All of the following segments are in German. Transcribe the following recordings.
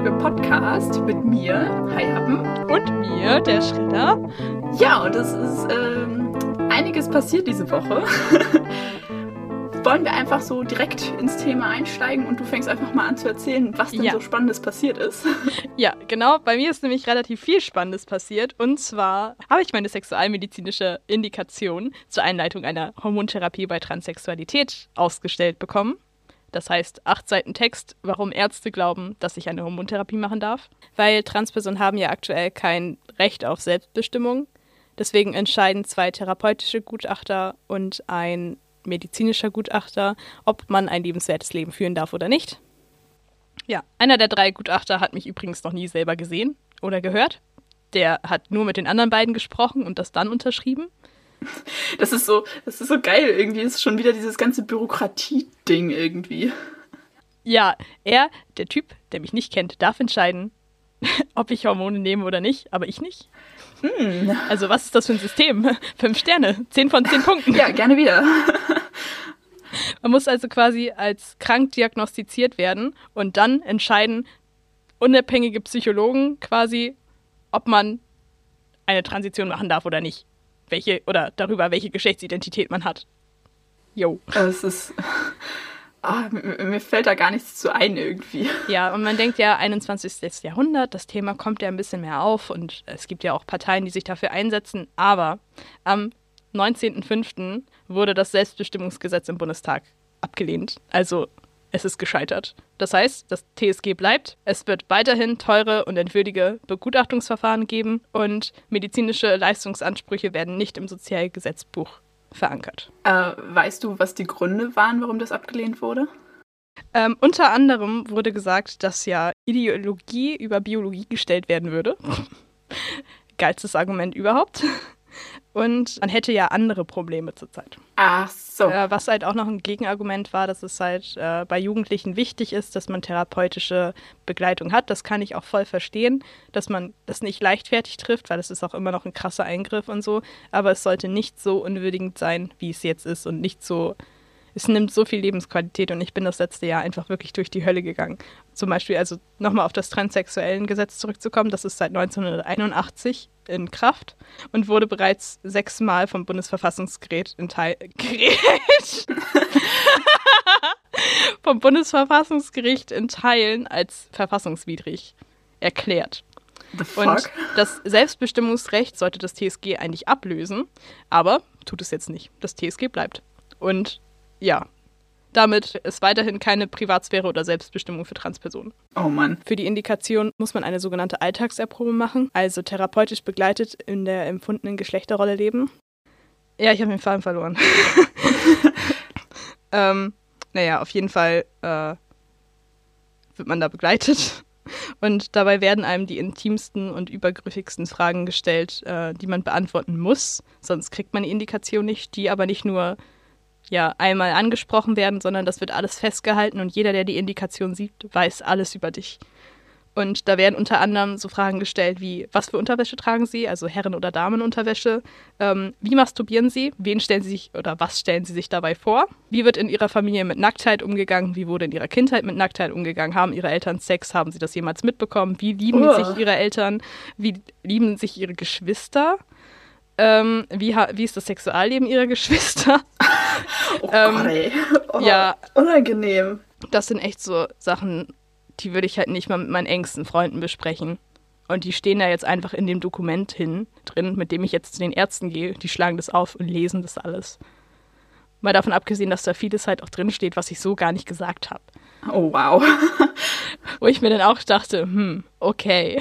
Folge Podcast mit mir, Hi Happen. Und mir, der Schredder. Ja, und es ist ähm, einiges passiert diese Woche. Wollen wir einfach so direkt ins Thema einsteigen und du fängst einfach mal an zu erzählen, was denn ja. so Spannendes passiert ist? Ja, genau. Bei mir ist nämlich relativ viel Spannendes passiert. Und zwar habe ich meine sexualmedizinische Indikation zur Einleitung einer Hormontherapie bei Transsexualität ausgestellt bekommen. Das heißt, acht Seiten Text, warum Ärzte glauben, dass ich eine Hormontherapie machen darf. Weil Transpersonen haben ja aktuell kein Recht auf Selbstbestimmung. Deswegen entscheiden zwei therapeutische Gutachter und ein medizinischer Gutachter, ob man ein lebenswertes Leben führen darf oder nicht. Ja, einer der drei Gutachter hat mich übrigens noch nie selber gesehen oder gehört. Der hat nur mit den anderen beiden gesprochen und das dann unterschrieben. Das ist so, das ist so geil irgendwie. Das ist schon wieder dieses ganze Bürokratie-Ding irgendwie. Ja, er, der Typ, der mich nicht kennt, darf entscheiden, ob ich Hormone nehme oder nicht, aber ich nicht. Hm. Also was ist das für ein System? Fünf Sterne, zehn von zehn Punkten. Ja, gerne wieder. Man muss also quasi als krank diagnostiziert werden und dann entscheiden unabhängige Psychologen quasi, ob man eine Transition machen darf oder nicht welche oder darüber, welche Geschlechtsidentität man hat. Jo. Es ist. Ah, mir fällt da gar nichts zu ein irgendwie. Ja, und man denkt ja, 21. Jahrhundert, das Thema kommt ja ein bisschen mehr auf und es gibt ja auch Parteien, die sich dafür einsetzen. Aber am 19.05. wurde das Selbstbestimmungsgesetz im Bundestag abgelehnt. Also es ist gescheitert. Das heißt, das TSG bleibt. Es wird weiterhin teure und entwürdige Begutachtungsverfahren geben und medizinische Leistungsansprüche werden nicht im Sozialgesetzbuch verankert. Äh, weißt du, was die Gründe waren, warum das abgelehnt wurde? Ähm, unter anderem wurde gesagt, dass ja Ideologie über Biologie gestellt werden würde. Geilstes Argument überhaupt. Und man hätte ja andere Probleme zurzeit. Ach so. Äh, was halt auch noch ein Gegenargument war, dass es halt äh, bei Jugendlichen wichtig ist, dass man therapeutische Begleitung hat. Das kann ich auch voll verstehen, dass man das nicht leichtfertig trifft, weil es ist auch immer noch ein krasser Eingriff und so. Aber es sollte nicht so unwürdigend sein, wie es jetzt ist und nicht so es nimmt so viel Lebensqualität und ich bin das letzte Jahr einfach wirklich durch die Hölle gegangen. Zum Beispiel, also nochmal auf das transsexuellen Gesetz zurückzukommen, das ist seit 1981 in Kraft und wurde bereits sechsmal vom Bundesverfassungsgericht in Teil vom Bundesverfassungsgericht in Teilen als verfassungswidrig erklärt. Und das Selbstbestimmungsrecht sollte das TSG eigentlich ablösen, aber tut es jetzt nicht. Das TSG bleibt. Und ja, damit ist weiterhin keine Privatsphäre oder Selbstbestimmung für Transpersonen. Oh Mann. Für die Indikation muss man eine sogenannte Alltagserprobe machen, also therapeutisch begleitet in der empfundenen Geschlechterrolle leben. Ja, ich habe den Faden verloren. ähm, naja, auf jeden Fall äh, wird man da begleitet. Und dabei werden einem die intimsten und übergriffigsten Fragen gestellt, äh, die man beantworten muss. Sonst kriegt man die Indikation nicht, die aber nicht nur ja einmal angesprochen werden, sondern das wird alles festgehalten und jeder, der die Indikation sieht, weiß alles über dich. Und da werden unter anderem so Fragen gestellt wie, was für Unterwäsche tragen Sie, also Herren- oder Damenunterwäsche? Ähm, wie masturbieren Sie? Wen stellen Sie sich oder was stellen Sie sich dabei vor? Wie wird in Ihrer Familie mit Nacktheit umgegangen? Wie wurde in Ihrer Kindheit mit Nacktheit umgegangen? Haben Ihre Eltern Sex? Haben Sie das jemals mitbekommen? Wie lieben oh. sich Ihre Eltern? Wie lieben sich Ihre Geschwister? Ähm, wie, wie ist das Sexualleben ihrer Geschwister? oh ähm. Oh, ja. Unangenehm. Das sind echt so Sachen, die würde ich halt nicht mal mit meinen engsten Freunden besprechen. Und die stehen da jetzt einfach in dem Dokument hin, drin, mit dem ich jetzt zu den Ärzten gehe. Die schlagen das auf und lesen das alles. Mal davon abgesehen, dass da vieles halt auch drin steht, was ich so gar nicht gesagt habe. Oh, wow. Wo ich mir dann auch dachte, hm, okay.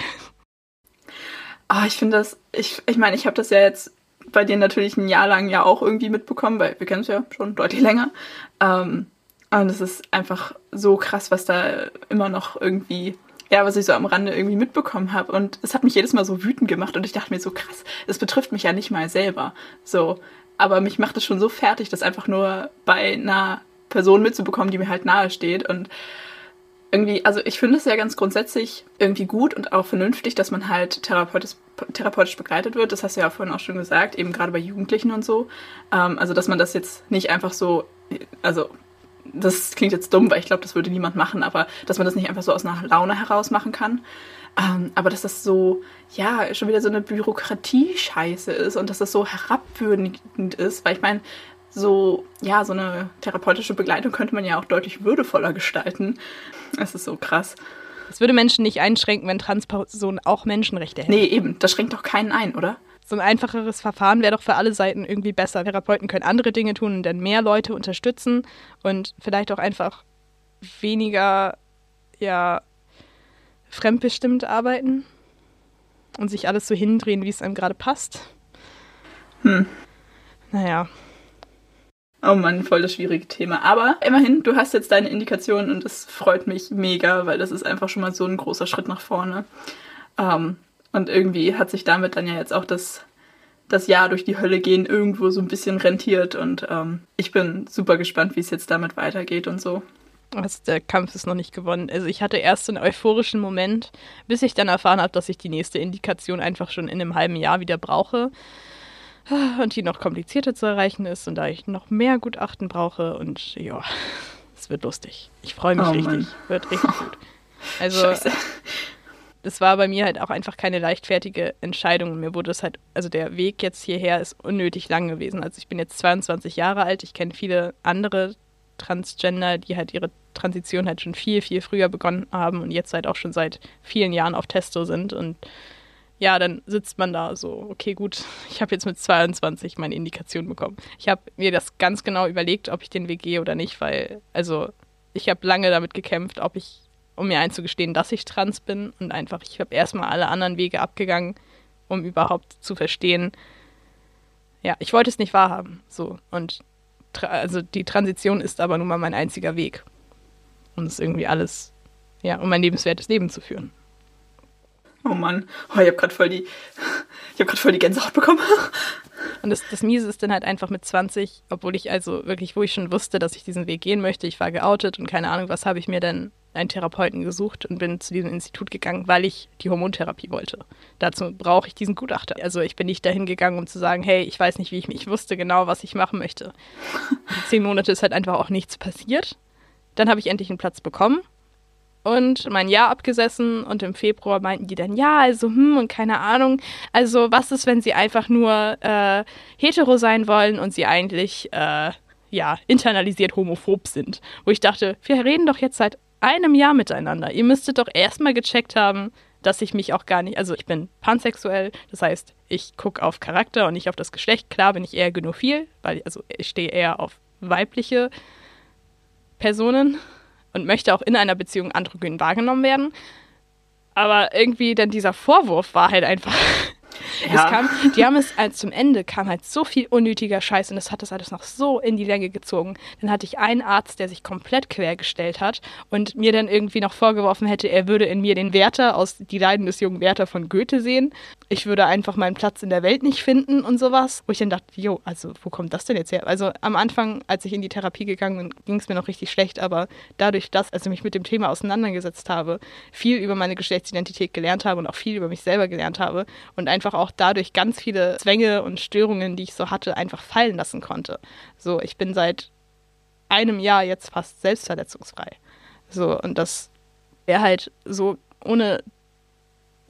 Ah, ich finde das, ich, ich meine, ich habe das ja jetzt bei dir natürlich ein Jahr lang ja auch irgendwie mitbekommen, weil wir kennen es ja schon deutlich länger. Ähm, und es ist einfach so krass, was da immer noch irgendwie, ja, was ich so am Rande irgendwie mitbekommen habe. Und es hat mich jedes Mal so wütend gemacht und ich dachte mir so krass, es betrifft mich ja nicht mal selber. So. Aber mich macht es schon so fertig, das einfach nur bei einer Person mitzubekommen, die mir halt nahe steht. Und irgendwie, also ich finde es ja ganz grundsätzlich irgendwie gut und auch vernünftig, dass man halt therapeutisch, therapeutisch begleitet wird. Das hast du ja vorhin auch schon gesagt, eben gerade bei Jugendlichen und so. Ähm, also, dass man das jetzt nicht einfach so, also das klingt jetzt dumm, weil ich glaube, das würde niemand machen, aber dass man das nicht einfach so aus einer Laune heraus machen kann. Ähm, aber dass das so, ja, schon wieder so eine Bürokratie-Scheiße ist und dass das so herabwürdigend ist, weil ich meine, so, ja, so eine therapeutische Begleitung könnte man ja auch deutlich würdevoller gestalten. Es ist so krass. Es würde Menschen nicht einschränken, wenn Transpersonen auch Menschenrechte hätten. Nee, eben, das schränkt doch keinen ein, oder? So ein einfacheres Verfahren wäre doch für alle Seiten irgendwie besser. Therapeuten können andere Dinge tun und dann mehr Leute unterstützen und vielleicht auch einfach weniger, ja, fremdbestimmt arbeiten und sich alles so hindrehen, wie es einem gerade passt. Hm. Naja. Oh Mann, voll das schwierige Thema. Aber immerhin, du hast jetzt deine Indikation und das freut mich mega, weil das ist einfach schon mal so ein großer Schritt nach vorne. Ähm, und irgendwie hat sich damit dann ja jetzt auch das, das Jahr durch die Hölle gehen irgendwo so ein bisschen rentiert. Und ähm, ich bin super gespannt, wie es jetzt damit weitergeht und so. Also der Kampf ist noch nicht gewonnen. Also ich hatte erst einen euphorischen Moment, bis ich dann erfahren habe, dass ich die nächste Indikation einfach schon in einem halben Jahr wieder brauche und die noch komplizierter zu erreichen ist und da ich noch mehr Gutachten brauche und ja, es wird lustig. Ich freue mich oh, richtig. Mann. Wird richtig gut. Also Scheiße. das war bei mir halt auch einfach keine leichtfertige Entscheidung. Mir wurde es halt, also der Weg jetzt hierher ist unnötig lang gewesen. Also ich bin jetzt 22 Jahre alt, ich kenne viele andere Transgender, die halt ihre Transition halt schon viel, viel früher begonnen haben und jetzt halt auch schon seit vielen Jahren auf Testo sind. Und ja, dann sitzt man da so, okay, gut, ich habe jetzt mit 22 meine Indikation bekommen. Ich habe mir das ganz genau überlegt, ob ich den Weg gehe oder nicht, weil, also, ich habe lange damit gekämpft, ob ich, um mir einzugestehen, dass ich trans bin und einfach, ich habe erstmal alle anderen Wege abgegangen, um überhaupt zu verstehen, ja, ich wollte es nicht wahrhaben, so. Und also die Transition ist aber nun mal mein einziger Weg. Um es irgendwie alles, ja, um ein lebenswertes Leben zu führen. Oh Mann, oh, ich habe gerade voll die, ich habe gerade voll die Gänsehaut bekommen. Und das, das Miese ist dann halt einfach mit 20, obwohl ich also wirklich, wo ich schon wusste, dass ich diesen Weg gehen möchte, ich war geoutet und keine Ahnung, was habe ich mir dann einen Therapeuten gesucht und bin zu diesem Institut gegangen, weil ich die Hormontherapie wollte. Dazu brauche ich diesen Gutachter. Also ich bin nicht dahin gegangen, um zu sagen, hey, ich weiß nicht, wie ich mich, ich wusste genau, was ich machen möchte. Zehn Monate ist halt einfach auch nichts passiert. Dann habe ich endlich einen Platz bekommen und mein Jahr abgesessen und im Februar meinten die dann, ja, also, hm, und keine Ahnung, also was ist, wenn sie einfach nur äh, hetero sein wollen und sie eigentlich, äh, ja, internalisiert homophob sind. Wo ich dachte, wir reden doch jetzt seit einem Jahr miteinander. Ihr müsstet doch erstmal gecheckt haben, dass ich mich auch gar nicht, also ich bin pansexuell, das heißt, ich gucke auf Charakter und nicht auf das Geschlecht. Klar bin ich eher genophil, weil also ich stehe eher auf weibliche Personen und möchte auch in einer Beziehung androgyn wahrgenommen werden. Aber irgendwie dann dieser Vorwurf war halt einfach ja. Kam, die haben es als zum Ende kam halt so viel unnötiger Scheiß und das hat das alles noch so in die Länge gezogen. Dann hatte ich einen Arzt, der sich komplett quergestellt hat und mir dann irgendwie noch vorgeworfen hätte, er würde in mir den Werther aus Die Leiden des jungen Werther von Goethe sehen. Ich würde einfach meinen Platz in der Welt nicht finden und sowas. Wo ich dann dachte, jo, also wo kommt das denn jetzt her? Also am Anfang, als ich in die Therapie gegangen bin, ging es mir noch richtig schlecht, aber dadurch, dass also mich mit dem Thema auseinandergesetzt habe, viel über meine Geschlechtsidentität gelernt habe und auch viel über mich selber gelernt habe und einfach auch dadurch ganz viele Zwänge und Störungen, die ich so hatte, einfach fallen lassen konnte. So, ich bin seit einem Jahr jetzt fast selbstverletzungsfrei. So, und das wäre halt so ohne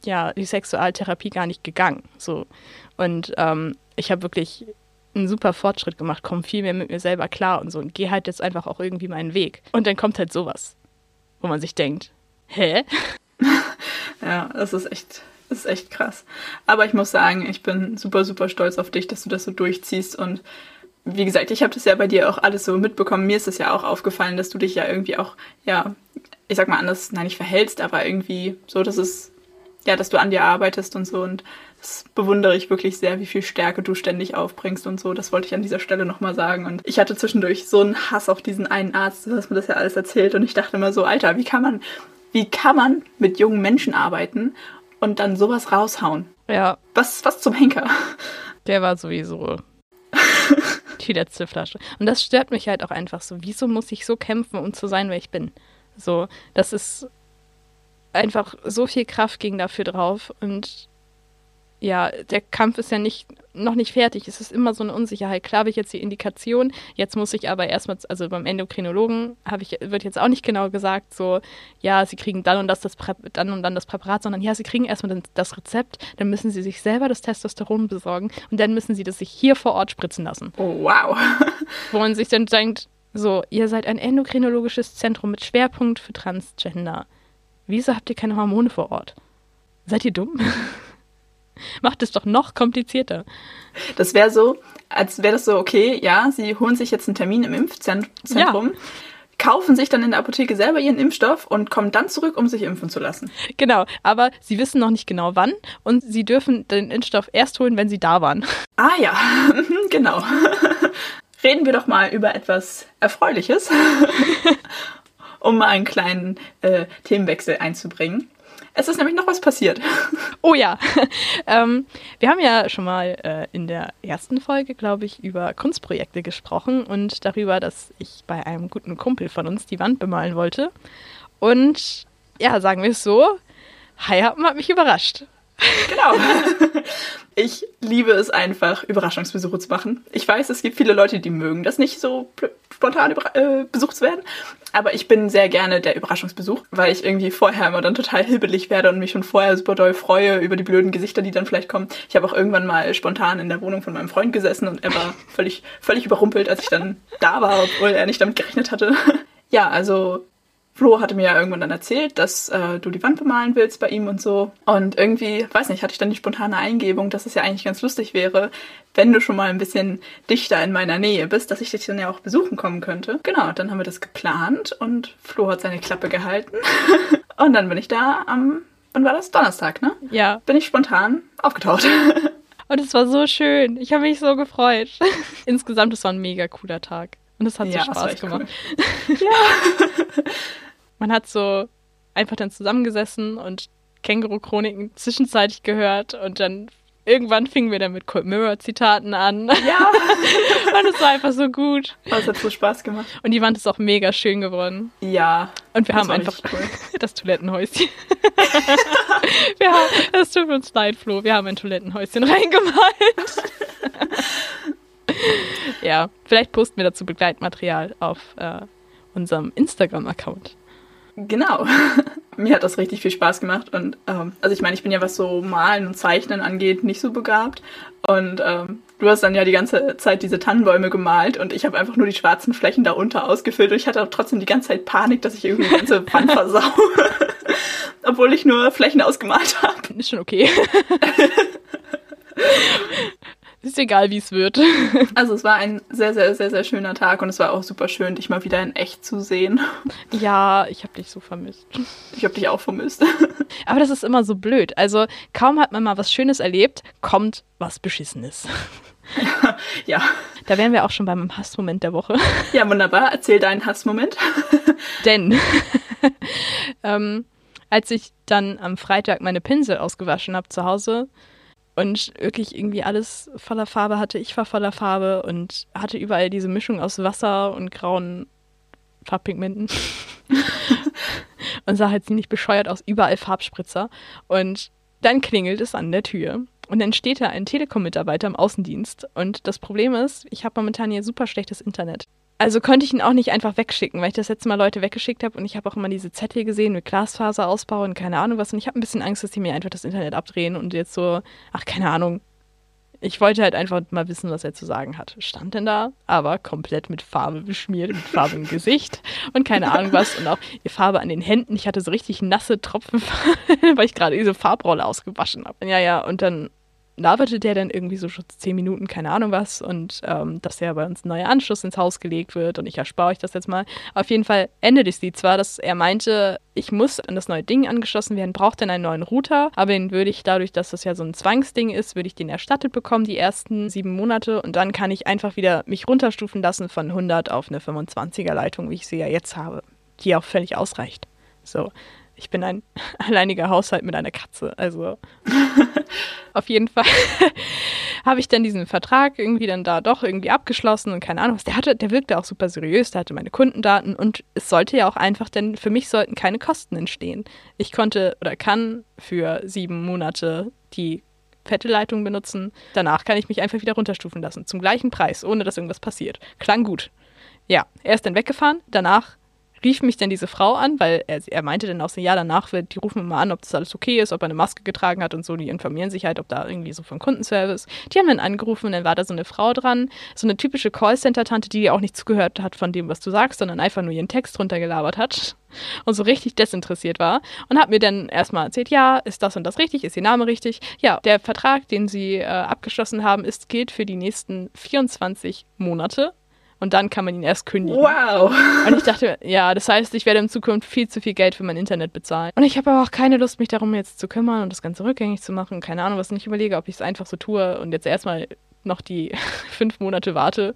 ja, die Sexualtherapie gar nicht gegangen. So. Und ähm, ich habe wirklich einen super Fortschritt gemacht, komme viel mehr mit mir selber klar und so und gehe halt jetzt einfach auch irgendwie meinen Weg. Und dann kommt halt sowas, wo man sich denkt, hä? Ja, das ist echt das ist echt krass. Aber ich muss sagen, ich bin super, super stolz auf dich, dass du das so durchziehst. Und wie gesagt, ich habe das ja bei dir auch alles so mitbekommen. Mir ist es ja auch aufgefallen, dass du dich ja irgendwie auch, ja, ich sag mal anders, nein, nicht verhältst, aber irgendwie so, dass es, ja, dass du an dir arbeitest und so. Und das bewundere ich wirklich sehr, wie viel Stärke du ständig aufbringst und so. Das wollte ich an dieser Stelle nochmal sagen. Und ich hatte zwischendurch so einen Hass auf diesen einen Arzt, du hast mir das ja alles erzählt. Und ich dachte immer so, Alter, wie kann man, wie kann man mit jungen Menschen arbeiten und dann sowas raushauen. Ja. Was, was zum Henker? Der war sowieso die letzte Flasche. Und das stört mich halt auch einfach so. Wieso muss ich so kämpfen, um zu sein, wer ich bin? So, das ist einfach so viel Kraft ging dafür drauf und ja, der Kampf ist ja nicht, noch nicht fertig. Es ist immer so eine Unsicherheit. Klar habe ich jetzt die Indikation, jetzt muss ich aber erstmal, also beim Endokrinologen habe ich, wird jetzt auch nicht genau gesagt, so, ja, sie kriegen dann und das, das Prä dann und dann das Präparat, sondern ja, sie kriegen erstmal das Rezept, dann müssen sie sich selber das Testosteron besorgen und dann müssen sie das sich hier vor Ort spritzen lassen. Oh, wow. Wo man sich dann denkt, so, ihr seid ein endokrinologisches Zentrum mit Schwerpunkt für Transgender. Wieso habt ihr keine Hormone vor Ort? Seid ihr dumm? Macht es doch noch komplizierter. Das wäre so, als wäre das so, okay, ja, sie holen sich jetzt einen Termin im Impfzentrum, ja. kaufen sich dann in der Apotheke selber ihren Impfstoff und kommen dann zurück, um sich impfen zu lassen. Genau, aber sie wissen noch nicht genau wann und sie dürfen den Impfstoff erst holen, wenn sie da waren. Ah ja, genau. Reden wir doch mal über etwas Erfreuliches, um mal einen kleinen äh, Themenwechsel einzubringen. Es ist nämlich noch was passiert. Oh ja. ähm, wir haben ja schon mal äh, in der ersten Folge, glaube ich, über Kunstprojekte gesprochen und darüber, dass ich bei einem guten Kumpel von uns die Wand bemalen wollte. Und ja, sagen wir es so, Heihappen hat mich überrascht. Genau. Ich liebe es einfach, Überraschungsbesuche zu machen. Ich weiß, es gibt viele Leute, die mögen das nicht so spontan äh, besucht zu werden. Aber ich bin sehr gerne der Überraschungsbesuch, weil ich irgendwie vorher immer dann total hibbelig werde und mich schon vorher super doll freue über die blöden Gesichter, die dann vielleicht kommen. Ich habe auch irgendwann mal spontan in der Wohnung von meinem Freund gesessen und er war völlig, völlig überrumpelt, als ich dann da war, obwohl er nicht damit gerechnet hatte. Ja, also Flo hatte mir ja irgendwann dann erzählt, dass äh, du die Wand bemalen willst bei ihm und so. Und irgendwie, weiß nicht, hatte ich dann die spontane Eingebung, dass es ja eigentlich ganz lustig wäre, wenn du schon mal ein bisschen dichter in meiner Nähe bist, dass ich dich dann ja auch besuchen kommen könnte. Genau, dann haben wir das geplant und Flo hat seine Klappe gehalten. und dann bin ich da am, wann war das? Donnerstag, ne? Ja. Bin ich spontan aufgetaucht. Und es war so schön. Ich habe mich so gefreut. Insgesamt, es war ein mega cooler Tag. Und es hat ja, so Spaß gemacht. Cool. ja. Man hat so einfach dann zusammengesessen und Känguru-Chroniken zwischenzeitlich gehört und dann irgendwann fingen wir dann mit Cold Mirror-Zitaten an. Ja. und es war einfach so gut. Es hat so Spaß gemacht. Und die Wand ist auch mega schön geworden. Ja. Und wir haben einfach cool. das Toilettenhäuschen. wir haben, es tut uns leid, Flo, wir haben ein Toilettenhäuschen reingemalt. ja, vielleicht posten wir dazu Begleitmaterial auf äh, unserem Instagram-Account. Genau. Mir hat das richtig viel Spaß gemacht. Und ähm, also ich meine, ich bin ja, was so Malen und Zeichnen angeht, nicht so begabt. Und ähm, du hast dann ja die ganze Zeit diese Tannenbäume gemalt und ich habe einfach nur die schwarzen Flächen darunter ausgefüllt und ich hatte auch trotzdem die ganze Zeit Panik, dass ich irgendwie die ganze Wand versau. Obwohl ich nur Flächen ausgemalt habe. Ist schon okay. Ist egal, wie es wird. Also es war ein sehr, sehr, sehr, sehr schöner Tag und es war auch super schön, dich mal wieder in echt zu sehen. Ja, ich habe dich so vermisst. Ich habe dich auch vermisst. Aber das ist immer so blöd. Also kaum hat man mal was Schönes erlebt, kommt was Beschissenes. Ja. Da wären wir auch schon beim Hassmoment der Woche. Ja, wunderbar. Erzähl deinen Hassmoment. Denn ähm, als ich dann am Freitag meine Pinsel ausgewaschen habe zu Hause, und wirklich irgendwie alles voller Farbe hatte. Ich war voller Farbe und hatte überall diese Mischung aus Wasser und grauen Farbpigmenten. und sah halt ziemlich bescheuert aus, überall Farbspritzer. Und dann klingelt es an der Tür. Und dann steht da ein Telekom-Mitarbeiter im Außendienst. Und das Problem ist, ich habe momentan hier super schlechtes Internet. Also konnte ich ihn auch nicht einfach wegschicken, weil ich das letzte Mal Leute weggeschickt habe und ich habe auch immer diese Zettel gesehen mit Glasfaserausbau und keine Ahnung was. Und ich habe ein bisschen Angst, dass die mir einfach das Internet abdrehen und jetzt so, ach, keine Ahnung. Ich wollte halt einfach mal wissen, was er zu sagen hat. Stand denn da, aber komplett mit Farbe beschmiert, mit Farbe im Gesicht und keine Ahnung was. Und auch die Farbe an den Händen. Ich hatte so richtig nasse Tropfen, weil ich gerade diese Farbrolle ausgewaschen habe. Ja, ja, und dann laberte der dann irgendwie so schon zehn Minuten, keine Ahnung was, und ähm, dass ja bei uns ein neuer Anschluss ins Haus gelegt wird und ich erspare euch das jetzt mal. Auf jeden Fall endete es die zwar, dass er meinte, ich muss an das neue Ding angeschlossen werden, braucht dann einen neuen Router, aber den würde ich dadurch, dass das ja so ein Zwangsding ist, würde ich den erstattet bekommen, die ersten sieben Monate, und dann kann ich einfach wieder mich runterstufen lassen von 100 auf eine 25er Leitung, wie ich sie ja jetzt habe, die auch völlig ausreicht. So, ich bin ein alleiniger Haushalt mit einer Katze. Also auf jeden Fall habe ich dann diesen Vertrag irgendwie dann da doch irgendwie abgeschlossen und keine Ahnung was. Der hatte, der wirkte auch super seriös, der hatte meine Kundendaten und es sollte ja auch einfach, denn für mich sollten keine Kosten entstehen. Ich konnte oder kann für sieben Monate die fette Leitung benutzen. Danach kann ich mich einfach wieder runterstufen lassen. Zum gleichen Preis, ohne dass irgendwas passiert. Klang gut. Ja, er ist dann weggefahren. Danach rief mich dann diese Frau an, weil er, er meinte dann auch so, ja, danach wird, die rufen immer an, ob das alles okay ist, ob er eine Maske getragen hat und so, die informieren sich halt, ob da irgendwie so vom Kundenservice. Die haben dann angerufen und dann war da so eine Frau dran, so eine typische Callcenter-Tante, die auch nicht zugehört hat von dem, was du sagst, sondern einfach nur ihren Text runtergelabert hat und so richtig desinteressiert war und hat mir dann erstmal erzählt, ja, ist das und das richtig, ist ihr Name richtig? Ja, der Vertrag, den sie äh, abgeschlossen haben, ist, gilt für die nächsten 24 Monate und dann kann man ihn erst kündigen. Wow. Und ich dachte, ja, das heißt, ich werde in Zukunft viel zu viel Geld für mein Internet bezahlen. Und ich habe aber auch keine Lust, mich darum jetzt zu kümmern und das Ganze rückgängig zu machen. Keine Ahnung, was ich überlege, ob ich es einfach so tue und jetzt erstmal noch die fünf Monate warte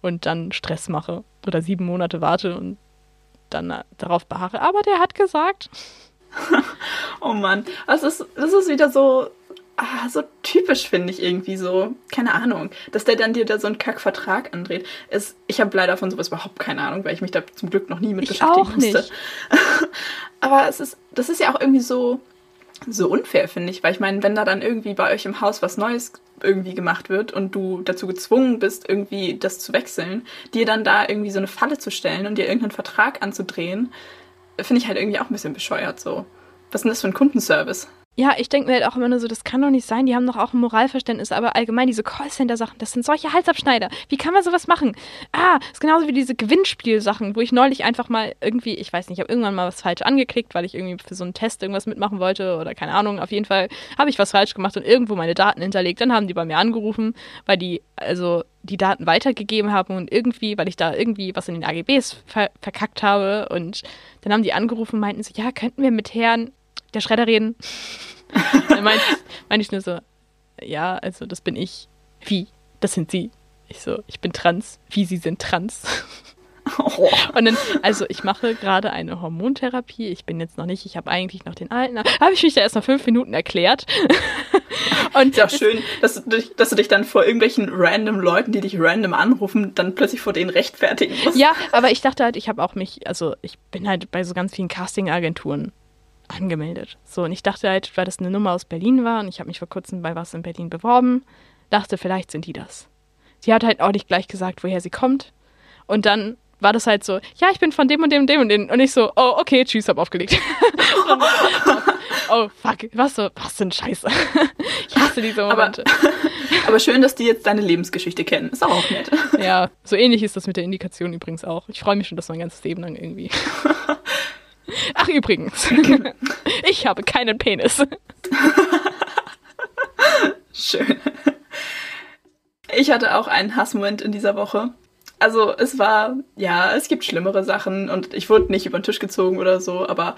und dann Stress mache. Oder sieben Monate warte und dann äh, darauf beharre. Aber der hat gesagt. oh Mann, das ist, das ist wieder so, ah, so typisch, finde ich irgendwie so. Keine Ahnung. Dass der dann dir da so einen Kackvertrag andreht. Ist, ich habe leider von sowas überhaupt keine Ahnung, weil ich mich da zum Glück noch nie mit Ich beschäftigen auch musste. nicht. Aber es ist, das ist ja auch irgendwie so, so unfair, finde ich. Weil ich meine, wenn da dann irgendwie bei euch im Haus was Neues irgendwie gemacht wird und du dazu gezwungen bist, irgendwie das zu wechseln, dir dann da irgendwie so eine Falle zu stellen und dir irgendeinen Vertrag anzudrehen, finde ich halt irgendwie auch ein bisschen bescheuert so. Was ist denn das für ein Kundenservice? Ja, ich denke mir halt auch immer nur so, das kann doch nicht sein. Die haben doch auch ein Moralverständnis, aber allgemein diese Callcenter-Sachen, das sind solche Halsabschneider. Wie kann man sowas machen? Ah, ist genauso wie diese Gewinnspielsachen, wo ich neulich einfach mal irgendwie, ich weiß nicht, ich habe irgendwann mal was falsch angeklickt, weil ich irgendwie für so einen Test irgendwas mitmachen wollte oder keine Ahnung. Auf jeden Fall habe ich was falsch gemacht und irgendwo meine Daten hinterlegt. Dann haben die bei mir angerufen, weil die also die Daten weitergegeben haben und irgendwie, weil ich da irgendwie was in den AGBs ver verkackt habe und dann haben die angerufen und meinten so, ja, könnten wir mit Herrn der Schredder reden? Dann meinte ich, meinte ich nur so, ja, also das bin ich. Wie? Das sind Sie. Ich so, ich bin trans. Wie Sie sind trans. Oh. Und dann, also ich mache gerade eine Hormontherapie. Ich bin jetzt noch nicht, ich habe eigentlich noch den alten. Habe ich mich da erst mal fünf Minuten erklärt. Und Ist ja schön, dass du, dich, dass du dich dann vor irgendwelchen random Leuten, die dich random anrufen, dann plötzlich vor denen rechtfertigen musst. Ja, aber ich dachte halt, ich habe auch mich, also ich bin halt bei so ganz vielen Casting-Agenturen angemeldet. So, und ich dachte halt, weil das eine Nummer aus Berlin war und ich habe mich vor kurzem bei was in Berlin beworben, dachte, vielleicht sind die das. Sie hat halt auch nicht gleich gesagt, woher sie kommt. Und dann war das halt so, ja, ich bin von dem und dem und dem und dem. Und ich so, oh, okay, tschüss, hab aufgelegt. Und, oh, fuck, was so, was ein Scheiße. Ich hasse diese Aber, Momente. aber schön, dass die jetzt deine Lebensgeschichte kennen. Ist auch nett. Ja, so ähnlich ist das mit der Indikation übrigens auch. Ich freue mich schon, dass mein ganzes Leben lang irgendwie. Ach, übrigens. Ich habe keinen Penis. Schön. Ich hatte auch einen Hassmoment in dieser Woche. Also es war, ja, es gibt schlimmere Sachen und ich wurde nicht über den Tisch gezogen oder so, aber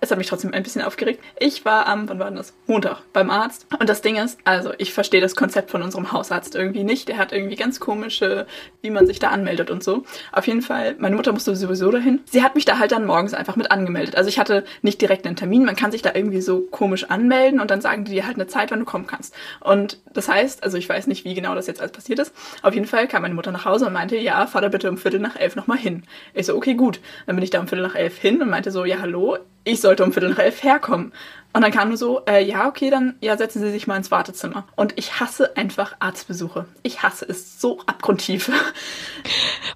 es hat mich trotzdem ein bisschen aufgeregt. Ich war am, wann war denn das? Montag beim Arzt. Und das Ding ist, also ich verstehe das Konzept von unserem Hausarzt irgendwie nicht. Der hat irgendwie ganz komische, wie man sich da anmeldet und so. Auf jeden Fall, meine Mutter musste sowieso dahin. Sie hat mich da halt dann morgens einfach mit angemeldet. Also ich hatte nicht direkt einen Termin. Man kann sich da irgendwie so komisch anmelden und dann sagen die dir halt eine Zeit, wann du kommen kannst. Und das heißt, also ich weiß nicht, wie genau das jetzt alles passiert ist. Auf jeden Fall kam meine Mutter nach Hause und meinte, ja, fahr da bitte um Viertel nach elf nochmal hin. Ich so, okay, gut. Dann bin ich da um Viertel nach elf hin und meinte so, ja, hallo, ich sollte um Viertel nach elf herkommen. Und dann kam nur so, äh, ja, okay, dann ja, setzen Sie sich mal ins Wartezimmer. Und ich hasse einfach Arztbesuche. Ich hasse es so abgrundtief.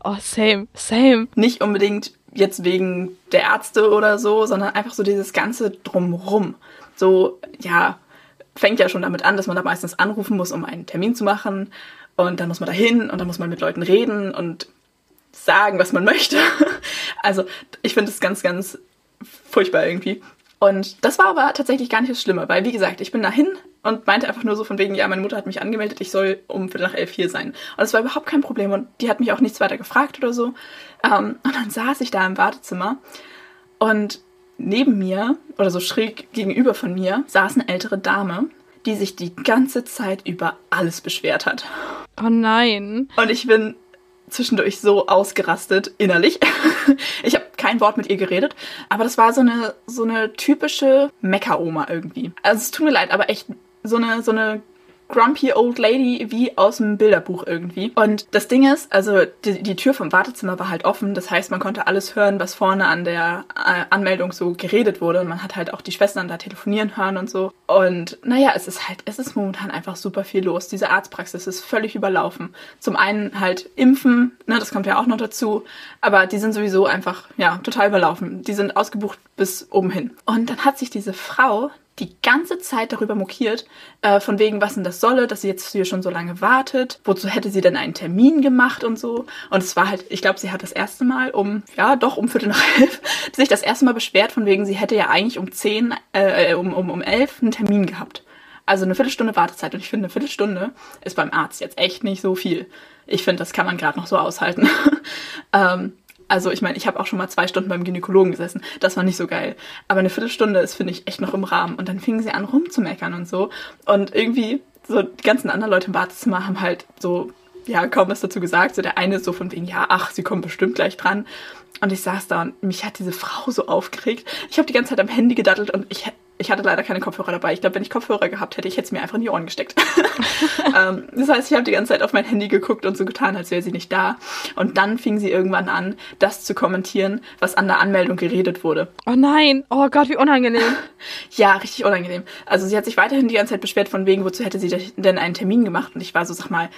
Oh, same, same. Nicht unbedingt jetzt wegen der Ärzte oder so, sondern einfach so dieses ganze Drumrum. So, ja, fängt ja schon damit an, dass man da meistens anrufen muss, um einen Termin zu machen. Und dann muss man da hin und dann muss man mit Leuten reden und sagen, was man möchte. Also, ich finde es ganz, ganz furchtbar irgendwie. Und das war aber tatsächlich gar nicht das Schlimme, weil wie gesagt, ich bin dahin und meinte einfach nur so von wegen, ja, meine Mutter hat mich angemeldet, ich soll um Viertel nach elf hier sein. Und das war überhaupt kein Problem und die hat mich auch nichts weiter gefragt oder so. Ähm, und dann saß ich da im Wartezimmer und neben mir oder so schräg gegenüber von mir saß eine ältere Dame, die sich die ganze Zeit über alles beschwert hat. Oh nein. Und ich bin zwischendurch so ausgerastet innerlich. ich habe kein Wort mit ihr geredet, aber das war so eine so eine typische Meckeroma irgendwie. Also es tut mir leid, aber echt so eine so eine grumpy old lady wie aus dem Bilderbuch irgendwie. Und das Ding ist, also die, die Tür vom Wartezimmer war halt offen. Das heißt, man konnte alles hören, was vorne an der äh, Anmeldung so geredet wurde. Und man hat halt auch die Schwestern da telefonieren hören und so. Und naja, es ist halt, es ist momentan einfach super viel los. Diese Arztpraxis ist völlig überlaufen. Zum einen halt Impfen, ne, das kommt ja auch noch dazu. Aber die sind sowieso einfach, ja, total überlaufen. Die sind ausgebucht bis oben hin. Und dann hat sich diese Frau, die ganze Zeit darüber mokiert, äh, von wegen, was denn das solle, dass sie jetzt hier schon so lange wartet. Wozu hätte sie denn einen Termin gemacht und so? Und es war halt, ich glaube, sie hat das erste Mal um, ja, doch um Viertel nach elf, sich das erste Mal beschwert, von wegen, sie hätte ja eigentlich um zehn, äh, um, um, um elf einen Termin gehabt. Also eine Viertelstunde Wartezeit. Und ich finde, eine Viertelstunde ist beim Arzt jetzt echt nicht so viel. Ich finde, das kann man gerade noch so aushalten. ähm, also ich meine, ich habe auch schon mal zwei Stunden beim Gynäkologen gesessen. Das war nicht so geil. Aber eine Viertelstunde ist, finde ich, echt noch im Rahmen. Und dann fingen sie an rumzumeckern und so. Und irgendwie, so die ganzen anderen Leute im Wartezimmer haben halt so, ja, kaum was dazu gesagt. So der eine so von wegen, ja, ach, sie kommen bestimmt gleich dran. Und ich saß da und mich hat diese Frau so aufgeregt. Ich habe die ganze Zeit am Handy gedattelt und ich ich hatte leider keine Kopfhörer dabei. Ich glaube, wenn ich Kopfhörer gehabt hätte, ich hätte es mir einfach in die Ohren gesteckt. ähm, das heißt, ich habe die ganze Zeit auf mein Handy geguckt und so getan, als wäre sie nicht da. Und dann fing sie irgendwann an, das zu kommentieren, was an der Anmeldung geredet wurde. Oh nein, oh Gott, wie unangenehm. ja, richtig unangenehm. Also sie hat sich weiterhin die ganze Zeit beschwert von wegen, wozu hätte sie denn einen Termin gemacht? Und ich war so, sag mal,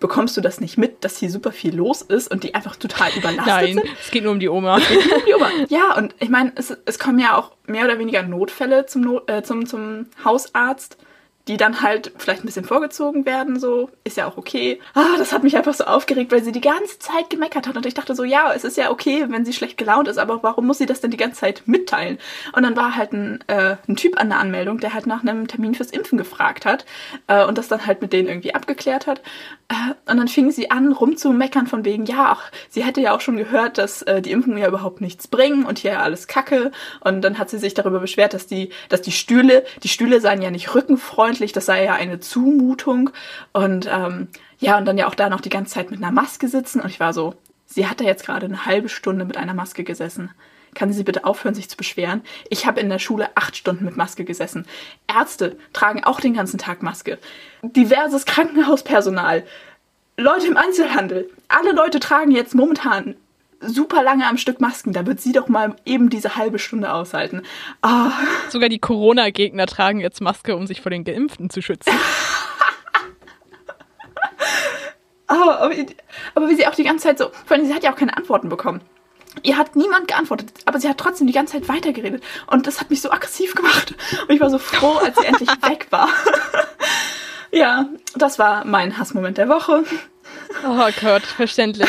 bekommst du das nicht mit, dass hier super viel los ist und die einfach total überlastet Nein, sind? es geht nur um die Oma. Es geht nur um die Oma. Ja, und ich meine, es, es kommen ja auch mehr oder weniger Notfälle zum, Not, äh, zum, zum Hausarzt die dann halt vielleicht ein bisschen vorgezogen werden, so, ist ja auch okay. Ah, das hat mich einfach so aufgeregt, weil sie die ganze Zeit gemeckert hat und ich dachte so, ja, es ist ja okay, wenn sie schlecht gelaunt ist, aber warum muss sie das denn die ganze Zeit mitteilen? Und dann war halt ein, äh, ein Typ an der Anmeldung, der halt nach einem Termin fürs Impfen gefragt hat äh, und das dann halt mit denen irgendwie abgeklärt hat. Äh, und dann fing sie an, rumzumeckern von wegen, ja, auch, sie hätte ja auch schon gehört, dass äh, die Impfungen ja überhaupt nichts bringen und hier ja alles Kacke. Und dann hat sie sich darüber beschwert, dass die, dass die Stühle, die Stühle seien ja nicht rückenfreundlich öffentlich, das sei ja eine Zumutung. Und ähm, ja, und dann ja auch da noch die ganze Zeit mit einer Maske sitzen. Und ich war so, sie hat da jetzt gerade eine halbe Stunde mit einer Maske gesessen. Kann sie bitte aufhören, sich zu beschweren? Ich habe in der Schule acht Stunden mit Maske gesessen. Ärzte tragen auch den ganzen Tag Maske. Diverses Krankenhauspersonal. Leute im Einzelhandel. Alle Leute tragen jetzt momentan super lange am Stück Masken. Da wird sie doch mal eben diese halbe Stunde aushalten. Oh. Sogar die Corona-Gegner tragen jetzt Maske, um sich vor den Geimpften zu schützen. oh, aber, aber, wie sie auch die ganze Zeit so, vor allem sie hat ja auch keine Antworten bekommen. Ihr hat niemand geantwortet, aber sie hat trotzdem die ganze Zeit weitergeredet. Und das hat mich so aggressiv gemacht. Und ich war so froh, als sie endlich weg war. ja, das war mein Hassmoment der Woche. Oh Gott, verständlich.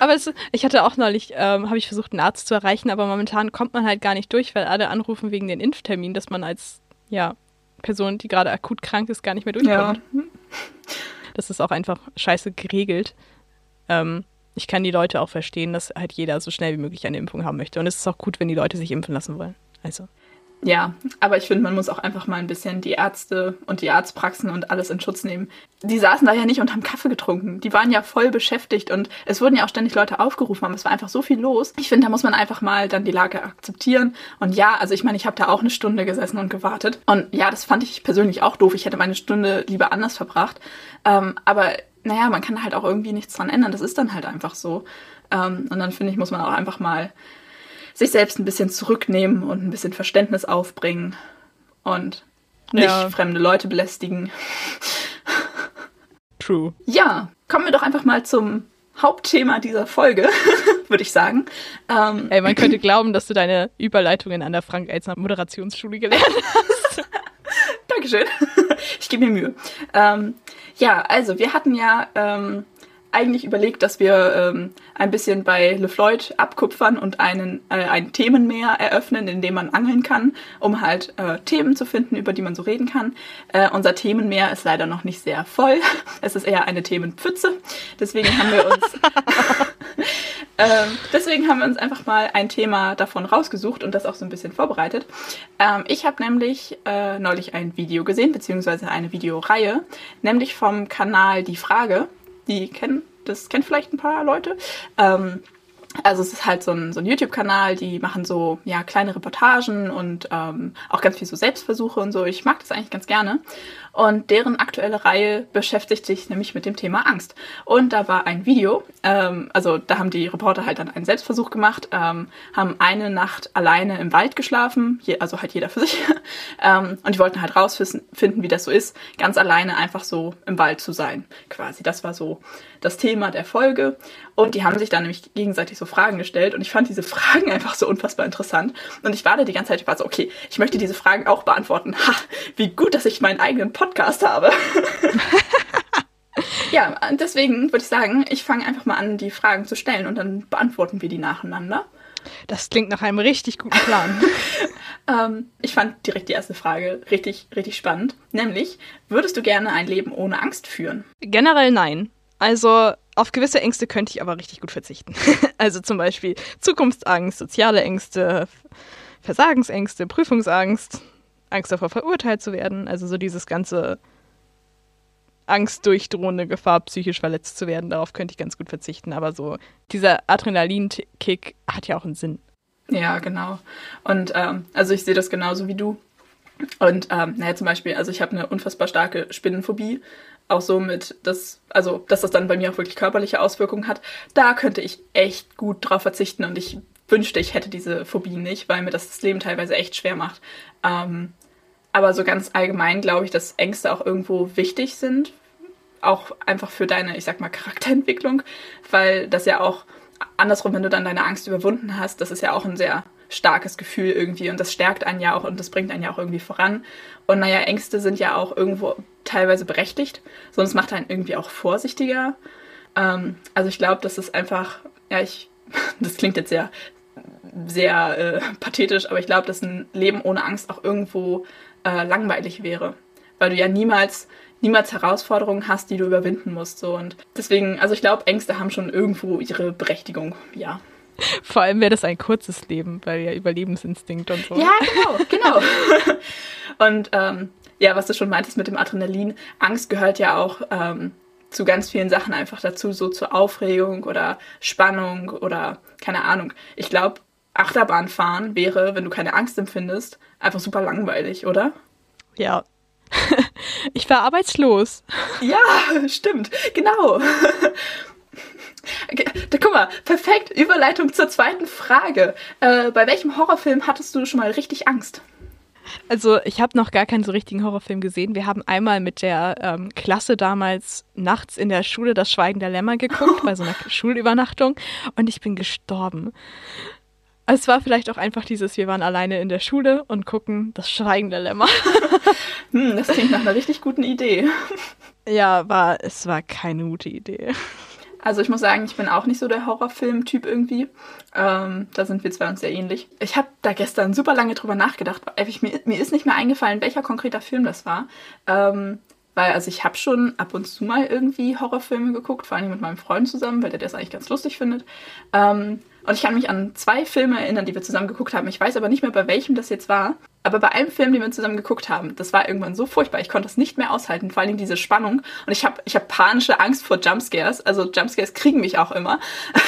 Aber es, ich hatte auch neulich, ähm, habe ich versucht, einen Arzt zu erreichen, aber momentan kommt man halt gar nicht durch, weil alle anrufen wegen den Impftermin, dass man als ja, Person, die gerade akut krank ist, gar nicht mehr durchkommt. Ja. Das ist auch einfach scheiße geregelt. Ähm, ich kann die Leute auch verstehen, dass halt jeder so schnell wie möglich eine Impfung haben möchte. Und es ist auch gut, wenn die Leute sich impfen lassen wollen. Also. Ja, aber ich finde, man muss auch einfach mal ein bisschen die Ärzte und die Arztpraxen und alles in Schutz nehmen. Die saßen da ja nicht und haben Kaffee getrunken. Die waren ja voll beschäftigt und es wurden ja auch ständig Leute aufgerufen, aber es war einfach so viel los. Ich finde, da muss man einfach mal dann die Lage akzeptieren. Und ja, also ich meine, ich habe da auch eine Stunde gesessen und gewartet. Und ja, das fand ich persönlich auch doof. Ich hätte meine Stunde lieber anders verbracht. Ähm, aber naja, man kann halt auch irgendwie nichts dran ändern. Das ist dann halt einfach so. Ähm, und dann finde ich, muss man auch einfach mal sich selbst ein bisschen zurücknehmen und ein bisschen Verständnis aufbringen und nicht ja. fremde Leute belästigen. True. Ja, kommen wir doch einfach mal zum Hauptthema dieser Folge, würde ich sagen. Ähm, Ey, man könnte glauben, dass du deine Überleitungen an der Frank-Elzner Moderationsschule gelernt hast. Dankeschön. Ich gebe mir Mühe. Ähm, ja, also wir hatten ja ähm, eigentlich überlegt, dass wir ähm, ein bisschen bei LeFloid abkupfern und einen, äh, ein Themenmeer eröffnen, in dem man angeln kann, um halt äh, Themen zu finden, über die man so reden kann. Äh, unser Themenmeer ist leider noch nicht sehr voll. Es ist eher eine Themenpfütze. Deswegen haben wir uns ähm, deswegen haben wir uns einfach mal ein Thema davon rausgesucht und das auch so ein bisschen vorbereitet. Ähm, ich habe nämlich äh, neulich ein Video gesehen, beziehungsweise eine Videoreihe, nämlich vom Kanal Die Frage die kennen, das kennt vielleicht ein paar Leute. Ähm, also es ist halt so ein, so ein YouTube-Kanal, die machen so ja kleine Reportagen und ähm, auch ganz viel so Selbstversuche und so. Ich mag das eigentlich ganz gerne. Und deren aktuelle Reihe beschäftigt sich nämlich mit dem Thema Angst. Und da war ein Video, ähm, also da haben die Reporter halt dann einen Selbstversuch gemacht, ähm, haben eine Nacht alleine im Wald geschlafen, je, also halt jeder für sich. ähm, und die wollten halt rausfinden, wie das so ist, ganz alleine einfach so im Wald zu sein, quasi. Das war so das Thema der Folge. Und die haben sich dann nämlich gegenseitig so Fragen gestellt. Und ich fand diese Fragen einfach so unfassbar interessant. Und ich war da die ganze Zeit, ich war so, okay, ich möchte diese Fragen auch beantworten. Ha, wie gut, dass ich meinen eigenen Podcast habe. ja, deswegen würde ich sagen, ich fange einfach mal an, die Fragen zu stellen und dann beantworten wir die nacheinander. Das klingt nach einem richtig guten Plan. ähm, ich fand direkt die erste Frage richtig, richtig spannend. Nämlich, würdest du gerne ein Leben ohne Angst führen? Generell nein. Also auf gewisse Ängste könnte ich aber richtig gut verzichten. also zum Beispiel Zukunftsangst, soziale Ängste, Versagensängste, Prüfungsangst, Angst davor verurteilt zu werden. Also so dieses ganze Angst durch Gefahr, psychisch verletzt zu werden, darauf könnte ich ganz gut verzichten. Aber so dieser Adrenalinkick hat ja auch einen Sinn. Ja, genau. Und ähm, also ich sehe das genauso wie du. Und ähm, naja, zum Beispiel, also ich habe eine unfassbar starke Spinnenphobie auch so mit, dass, also, dass das dann bei mir auch wirklich körperliche Auswirkungen hat, da könnte ich echt gut drauf verzichten und ich wünschte, ich hätte diese Phobie nicht, weil mir das das Leben teilweise echt schwer macht. Ähm, aber so ganz allgemein glaube ich, dass Ängste auch irgendwo wichtig sind, auch einfach für deine, ich sag mal, Charakterentwicklung, weil das ja auch andersrum, wenn du dann deine Angst überwunden hast, das ist ja auch ein sehr starkes Gefühl irgendwie und das stärkt einen ja auch und das bringt einen ja auch irgendwie voran. Und naja, Ängste sind ja auch irgendwo teilweise berechtigt, es macht einen irgendwie auch vorsichtiger. Ähm, also ich glaube, das ist einfach, ja, ich, das klingt jetzt sehr, sehr äh, pathetisch, aber ich glaube, dass ein Leben ohne Angst auch irgendwo äh, langweilig wäre, weil du ja niemals niemals Herausforderungen hast, die du überwinden musst. So. Und deswegen, also ich glaube, Ängste haben schon irgendwo ihre Berechtigung, ja. Vor allem wäre das ein kurzes Leben, weil ja Überlebensinstinkt und so. Ja, genau, genau. und ähm, ja, was du schon meintest mit dem Adrenalin, Angst gehört ja auch ähm, zu ganz vielen Sachen einfach dazu, so zur Aufregung oder Spannung oder keine Ahnung. Ich glaube, Achterbahnfahren wäre, wenn du keine Angst empfindest, einfach super langweilig, oder? Ja. ich war arbeitslos. Ja, stimmt, genau. Guck mal, perfekt. Überleitung zur zweiten Frage. Äh, bei welchem Horrorfilm hattest du schon mal richtig Angst? Also ich habe noch gar keinen so richtigen Horrorfilm gesehen. Wir haben einmal mit der ähm, Klasse damals nachts in der Schule das Schweigen der Lämmer geguckt, bei so einer Schulübernachtung. Und ich bin gestorben. Es war vielleicht auch einfach dieses, wir waren alleine in der Schule und gucken das Schweigen der Lämmer. hm, das klingt nach einer richtig guten Idee. Ja, war, es war keine gute Idee. Also ich muss sagen, ich bin auch nicht so der Horrorfilm-Typ irgendwie. Ähm, da sind wir zwei uns sehr ähnlich. Ich habe da gestern super lange drüber nachgedacht. Ich, mir, mir, ist nicht mehr eingefallen, welcher konkreter Film das war. Ähm, weil, also ich habe schon ab und zu mal irgendwie Horrorfilme geguckt, vor allem mit meinem Freund zusammen, weil der das eigentlich ganz lustig findet. Ähm, und ich kann mich an zwei Filme erinnern, die wir zusammen geguckt haben. Ich weiß aber nicht mehr, bei welchem das jetzt war. Aber bei einem Film, den wir zusammen geguckt haben, das war irgendwann so furchtbar. Ich konnte das nicht mehr aushalten, vor allem diese Spannung. Und ich habe ich hab panische Angst vor Jumpscares. Also Jumpscares kriegen mich auch immer.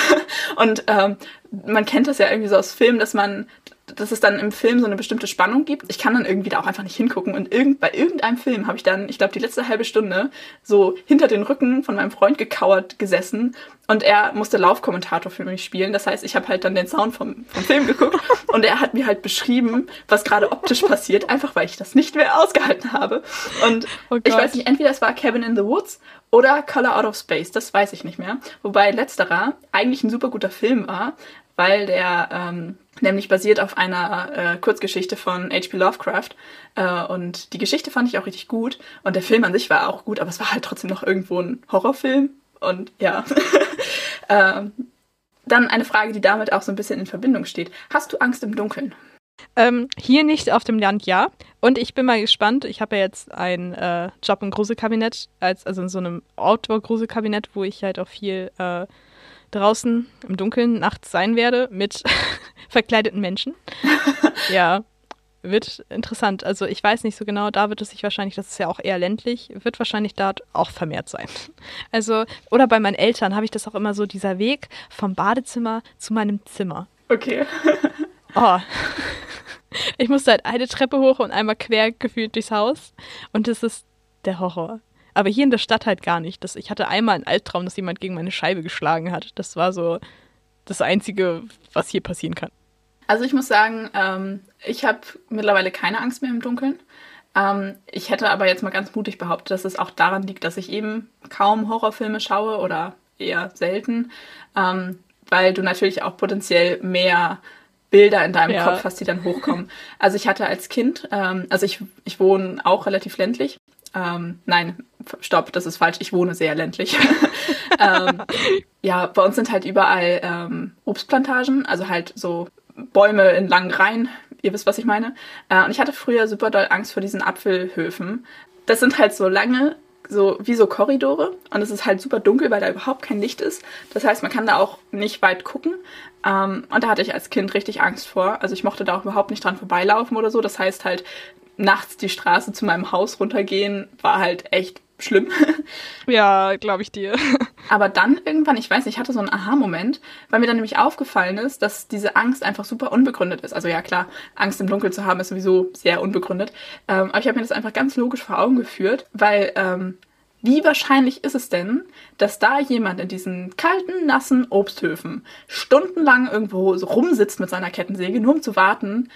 und ähm, man kennt das ja irgendwie so aus Filmen, dass man, dass es dann im Film so eine bestimmte Spannung gibt. Ich kann dann irgendwie da auch einfach nicht hingucken. Und irgend, bei irgendeinem Film habe ich dann, ich glaube, die letzte halbe Stunde so hinter den Rücken von meinem Freund gekauert gesessen. Und er musste Laufkommentator für mich spielen. Das heißt, ich habe halt dann den Sound vom, vom Film geguckt und er hat mir halt beschrieben, was gerade optisch passiert, einfach weil ich das nicht mehr ausgehalten habe. Und oh ich weiß nicht, entweder es war Cabin in the Woods oder Color Out of Space, das weiß ich nicht mehr. Wobei letzterer eigentlich ein super guter Film war, weil der ähm, nämlich basiert auf einer äh, Kurzgeschichte von H.P. Lovecraft. Äh, und die Geschichte fand ich auch richtig gut. Und der Film an sich war auch gut, aber es war halt trotzdem noch irgendwo ein Horrorfilm. Und ja. ähm, dann eine Frage, die damit auch so ein bisschen in Verbindung steht. Hast du Angst im Dunkeln? Ähm, hier nicht auf dem Land, ja. Und ich bin mal gespannt. Ich habe ja jetzt einen äh, Job im Gruselkabinett, als, also in so einem Outdoor-Gruselkabinett, wo ich halt auch viel äh, draußen im Dunkeln nachts sein werde mit verkleideten Menschen. ja, wird interessant. Also ich weiß nicht so genau, da wird es sich wahrscheinlich, das ist ja auch eher ländlich, wird wahrscheinlich dort auch vermehrt sein. Also, oder bei meinen Eltern habe ich das auch immer so, dieser Weg vom Badezimmer zu meinem Zimmer. Okay. oh. Ich musste halt eine Treppe hoch und einmal quer gefühlt durchs Haus. Und es ist der Horror. Aber hier in der Stadt halt gar nicht. Das, ich hatte einmal einen Albtraum, dass jemand gegen meine Scheibe geschlagen hat. Das war so das Einzige, was hier passieren kann. Also ich muss sagen, ähm, ich habe mittlerweile keine Angst mehr im Dunkeln. Ähm, ich hätte aber jetzt mal ganz mutig behauptet, dass es auch daran liegt, dass ich eben kaum Horrorfilme schaue oder eher selten, ähm, weil du natürlich auch potenziell mehr Bilder in deinem ja. Kopf hast, die dann hochkommen. Also ich hatte als Kind, ähm, also ich, ich wohne auch relativ ländlich. Ähm, nein, stopp, das ist falsch. Ich wohne sehr ländlich. ähm, ja, bei uns sind halt überall ähm, Obstplantagen, also halt so Bäume in langen Reihen. Ihr wisst, was ich meine. Äh, und ich hatte früher super doll Angst vor diesen Apfelhöfen. Das sind halt so lange, so wie so Korridore. Und es ist halt super dunkel, weil da überhaupt kein Licht ist. Das heißt, man kann da auch nicht weit gucken. Ähm, und da hatte ich als Kind richtig Angst vor. Also ich mochte da auch überhaupt nicht dran vorbeilaufen oder so. Das heißt halt, nachts die Straße zu meinem Haus runtergehen, war halt echt schlimm. Ja, glaube ich dir. Aber dann irgendwann, ich weiß nicht, ich hatte so einen Aha-Moment, weil mir dann nämlich aufgefallen ist, dass diese Angst einfach super unbegründet ist. Also ja, klar, Angst im Dunkeln zu haben ist sowieso sehr unbegründet. Ähm, aber ich habe mir das einfach ganz logisch vor Augen geführt, weil ähm, wie wahrscheinlich ist es denn, dass da jemand in diesen kalten, nassen Obsthöfen stundenlang irgendwo so rumsitzt mit seiner Kettensäge, nur um zu warten,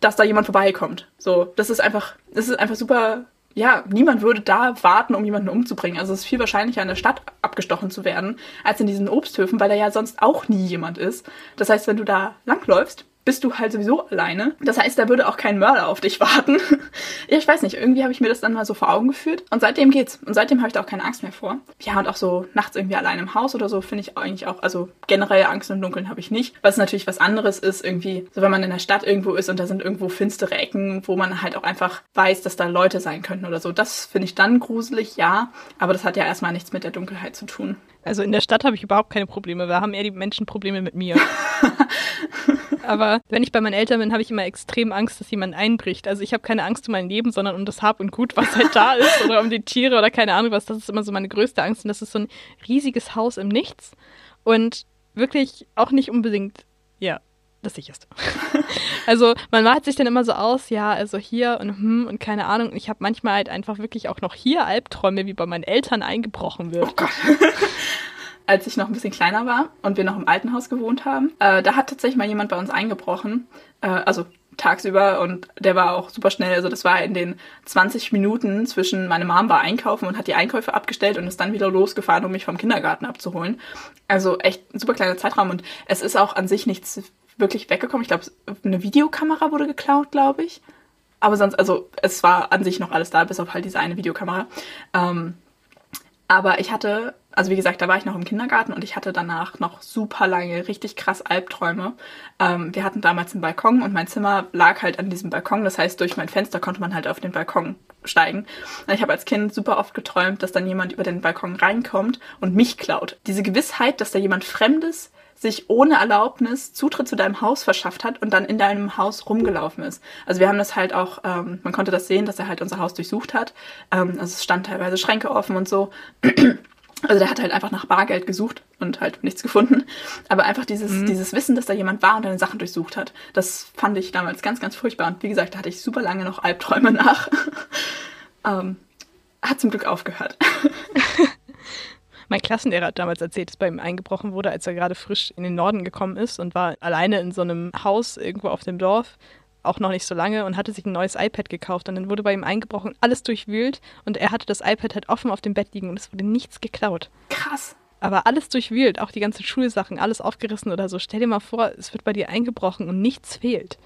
dass da jemand vorbeikommt? So, das ist einfach, das ist einfach super ja, niemand würde da warten, um jemanden umzubringen. Also es ist viel wahrscheinlicher, in der Stadt abgestochen zu werden, als in diesen Obsthöfen, weil da ja sonst auch nie jemand ist. Das heißt, wenn du da langläufst, bist du halt sowieso alleine. Das heißt, da würde auch kein Mörder auf dich warten. ja, ich weiß nicht, irgendwie habe ich mir das dann mal so vor Augen geführt. Und seitdem geht's. Und seitdem habe ich da auch keine Angst mehr vor. Ja, und auch so nachts irgendwie allein im Haus oder so finde ich eigentlich auch, also generell Angst im Dunkeln habe ich nicht. Was natürlich was anderes ist, irgendwie, so wenn man in der Stadt irgendwo ist und da sind irgendwo finstere Ecken, wo man halt auch einfach weiß, dass da Leute sein könnten oder so. Das finde ich dann gruselig, ja. Aber das hat ja erstmal nichts mit der Dunkelheit zu tun. Also in der Stadt habe ich überhaupt keine Probleme. Da haben eher die Menschen Probleme mit mir. Aber wenn ich bei meinen Eltern bin, habe ich immer extrem Angst, dass jemand einbricht. Also ich habe keine Angst um mein Leben, sondern um das Hab und Gut, was halt da ist. Oder um die Tiere oder keine Ahnung was. Das ist immer so meine größte Angst. Und das ist so ein riesiges Haus im Nichts. Und wirklich auch nicht unbedingt, ja, das sicherste. also man malt sich dann immer so aus, ja, also hier und hm und keine Ahnung. Ich habe manchmal halt einfach wirklich auch noch hier Albträume, wie bei meinen Eltern eingebrochen wird. Oh Gott. Als ich noch ein bisschen kleiner war und wir noch im alten Haus gewohnt haben, äh, da hat tatsächlich mal jemand bei uns eingebrochen. Äh, also tagsüber und der war auch super schnell. Also das war in den 20 Minuten zwischen meine Mom war einkaufen und hat die Einkäufe abgestellt und ist dann wieder losgefahren, um mich vom Kindergarten abzuholen. Also echt ein super kleiner Zeitraum und es ist auch an sich nichts wirklich weggekommen. Ich glaube, eine Videokamera wurde geklaut, glaube ich. Aber sonst, also es war an sich noch alles da, bis auf halt diese eine Videokamera. Ähm, aber ich hatte, also wie gesagt, da war ich noch im Kindergarten und ich hatte danach noch super lange, richtig krass Albträume. Ähm, wir hatten damals einen Balkon und mein Zimmer lag halt an diesem Balkon. Das heißt, durch mein Fenster konnte man halt auf den Balkon steigen. Ich habe als Kind super oft geträumt, dass dann jemand über den Balkon reinkommt und mich klaut. Diese Gewissheit, dass da jemand Fremdes sich ohne Erlaubnis Zutritt zu deinem Haus verschafft hat und dann in deinem Haus rumgelaufen ist. Also wir haben das halt auch, ähm, man konnte das sehen, dass er halt unser Haus durchsucht hat. Ähm, also es stand teilweise Schränke offen und so. Also der hat halt einfach nach Bargeld gesucht und halt nichts gefunden. Aber einfach dieses, mhm. dieses Wissen, dass da jemand war und deine Sachen durchsucht hat, das fand ich damals ganz, ganz furchtbar. Und wie gesagt, da hatte ich super lange noch Albträume nach. ähm, hat zum Glück aufgehört. Mein Klassenlehrer hat damals erzählt, dass bei ihm eingebrochen wurde, als er gerade frisch in den Norden gekommen ist und war alleine in so einem Haus irgendwo auf dem Dorf auch noch nicht so lange und hatte sich ein neues iPad gekauft und dann wurde bei ihm eingebrochen, alles durchwühlt und er hatte das iPad halt offen auf dem Bett liegen und es wurde nichts geklaut. Krass. Aber alles durchwühlt, auch die ganzen Schulsachen, alles aufgerissen oder so. Stell dir mal vor, es wird bei dir eingebrochen und nichts fehlt.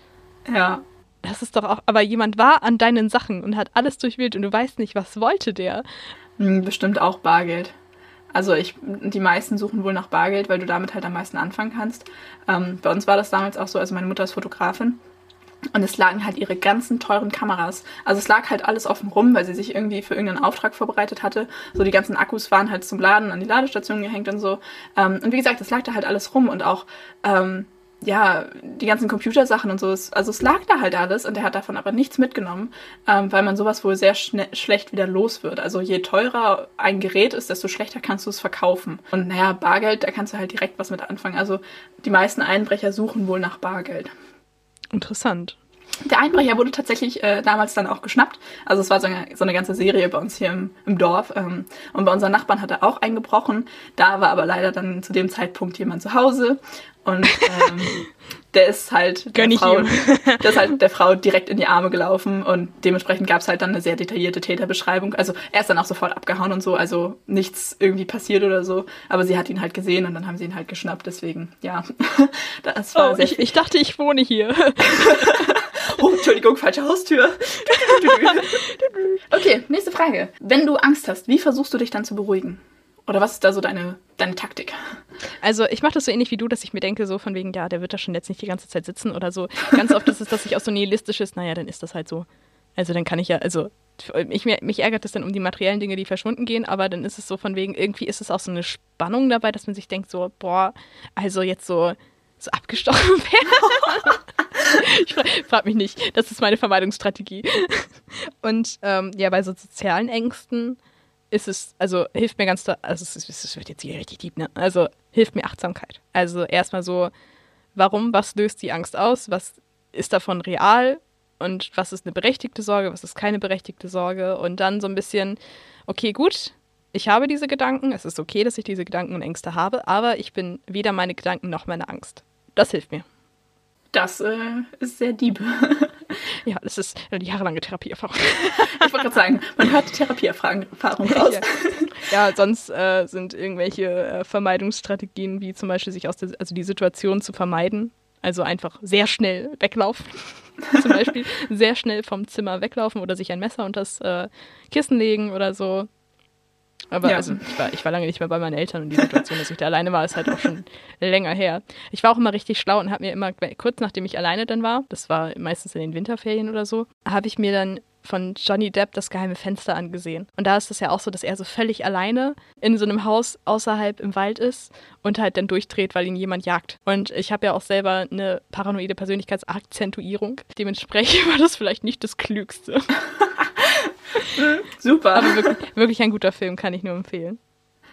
Ja. Das ist doch auch, aber jemand war an deinen Sachen und hat alles durchwühlt und du weißt nicht, was wollte der. Hm, bestimmt auch Bargeld. Also ich, die meisten suchen wohl nach Bargeld, weil du damit halt am meisten anfangen kannst. Ähm, bei uns war das damals auch so, also meine Mutter ist Fotografin. Und es lagen halt ihre ganzen teuren Kameras. Also es lag halt alles offen rum, weil sie sich irgendwie für irgendeinen Auftrag vorbereitet hatte. So die ganzen Akkus waren halt zum Laden an die Ladestation gehängt und so. Ähm, und wie gesagt, es lag da halt alles rum und auch ähm, ja, die ganzen Computersachen und so, also es lag da halt alles und er hat davon aber nichts mitgenommen, ähm, weil man sowas wohl sehr schlecht wieder los wird. Also je teurer ein Gerät ist, desto schlechter kannst du es verkaufen. Und naja, Bargeld, da kannst du halt direkt was mit anfangen. Also die meisten Einbrecher suchen wohl nach Bargeld. Interessant. Der Einbrecher wurde tatsächlich äh, damals dann auch geschnappt. Also es war so eine, so eine ganze Serie bei uns hier im, im Dorf. Ähm, und bei unseren Nachbarn hat er auch eingebrochen. Da war aber leider dann zu dem Zeitpunkt jemand zu Hause. Und ähm, der ist halt der Frau, der ist halt der Frau direkt in die Arme gelaufen und dementsprechend gab es halt dann eine sehr detaillierte Täterbeschreibung. Also er ist dann auch sofort abgehauen und so, also nichts irgendwie passiert oder so. Aber sie hat ihn halt gesehen und dann haben sie ihn halt geschnappt. Deswegen, ja, das war oh. Ich, ich dachte, ich wohne hier. oh, Entschuldigung, falsche Haustür. okay, nächste Frage. Wenn du Angst hast, wie versuchst du dich dann zu beruhigen? Oder was ist da so deine, deine Taktik? Also ich mache das so ähnlich wie du, dass ich mir denke, so von wegen, ja, der wird da schon jetzt nicht die ganze Zeit sitzen oder so. Ganz oft ist es, dass ich auch so nihilistisch ist, naja, dann ist das halt so. Also dann kann ich ja, also ich, mich ärgert es dann um die materiellen Dinge, die verschwunden gehen, aber dann ist es so von wegen, irgendwie ist es auch so eine Spannung dabei, dass man sich denkt, so, boah, also jetzt so, so abgestochen werden. ich frage frag mich nicht, das ist meine Vermeidungsstrategie. Und ähm, ja, bei so sozialen Ängsten ist es, also hilft mir ganz, also es, es wird jetzt hier richtig deep, ne? Also hilft mir Achtsamkeit. Also erstmal so, warum, was löst die Angst aus, was ist davon real und was ist eine berechtigte Sorge, was ist keine berechtigte Sorge und dann so ein bisschen, okay, gut, ich habe diese Gedanken, es ist okay, dass ich diese Gedanken und Ängste habe, aber ich bin weder meine Gedanken noch meine Angst. Das hilft mir. Das äh, ist sehr deep. Ja, das ist eine jahrelange Therapieerfahrung. ich wollte gerade sagen, man hört die Therapieerfahrung raus. Ja, ja sonst äh, sind irgendwelche äh, Vermeidungsstrategien, wie zum Beispiel sich aus der, also die Situation zu vermeiden, also einfach sehr schnell weglaufen. zum Beispiel sehr schnell vom Zimmer weglaufen oder sich ein Messer unter das äh, Kissen legen oder so. Aber ja. also ich war, ich war lange nicht mehr bei meinen Eltern und die Situation, dass ich da alleine war, ist halt auch schon länger her. Ich war auch immer richtig schlau und habe mir immer, kurz nachdem ich alleine dann war, das war meistens in den Winterferien oder so, habe ich mir dann von Johnny Depp das geheime Fenster angesehen. Und da ist es ja auch so, dass er so völlig alleine in so einem Haus außerhalb im Wald ist und halt dann durchdreht, weil ihn jemand jagt. Und ich habe ja auch selber eine paranoide Persönlichkeitsakzentuierung. Dementsprechend war das vielleicht nicht das Klügste. Super. Aber wirklich, wirklich ein guter Film, kann ich nur empfehlen.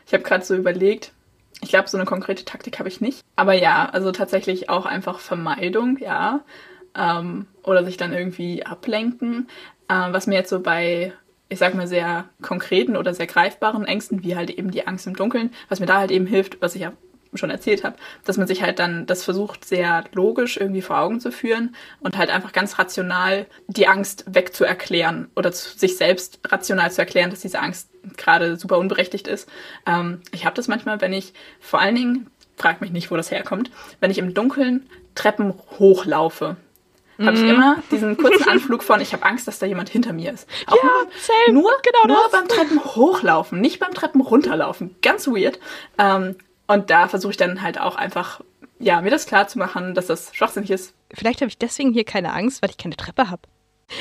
Ich habe gerade so überlegt, ich glaube, so eine konkrete Taktik habe ich nicht. Aber ja, also tatsächlich auch einfach Vermeidung, ja. Ähm, oder sich dann irgendwie ablenken. Ähm, was mir jetzt so bei, ich sag mal, sehr konkreten oder sehr greifbaren Ängsten, wie halt eben die Angst im Dunkeln, was mir da halt eben hilft, was ich ja schon erzählt habe, dass man sich halt dann das versucht, sehr logisch irgendwie vor Augen zu führen und halt einfach ganz rational die Angst wegzuerklären oder sich selbst rational zu erklären, dass diese Angst gerade super unberechtigt ist. Ähm, ich habe das manchmal, wenn ich vor allen Dingen, frag mich nicht, wo das herkommt, wenn ich im Dunkeln Treppen hochlaufe habe ich mhm. immer diesen kurzen Anflug von, ich habe Angst, dass da jemand hinter mir ist. Auch ja, same. Nur, genau nur beim Treppen hochlaufen, nicht beim Treppen runterlaufen. Ganz weird. Ähm, und da versuche ich dann halt auch einfach, ja, mir das klar zu machen, dass das schwachsinnig ist. Vielleicht habe ich deswegen hier keine Angst, weil ich keine Treppe habe.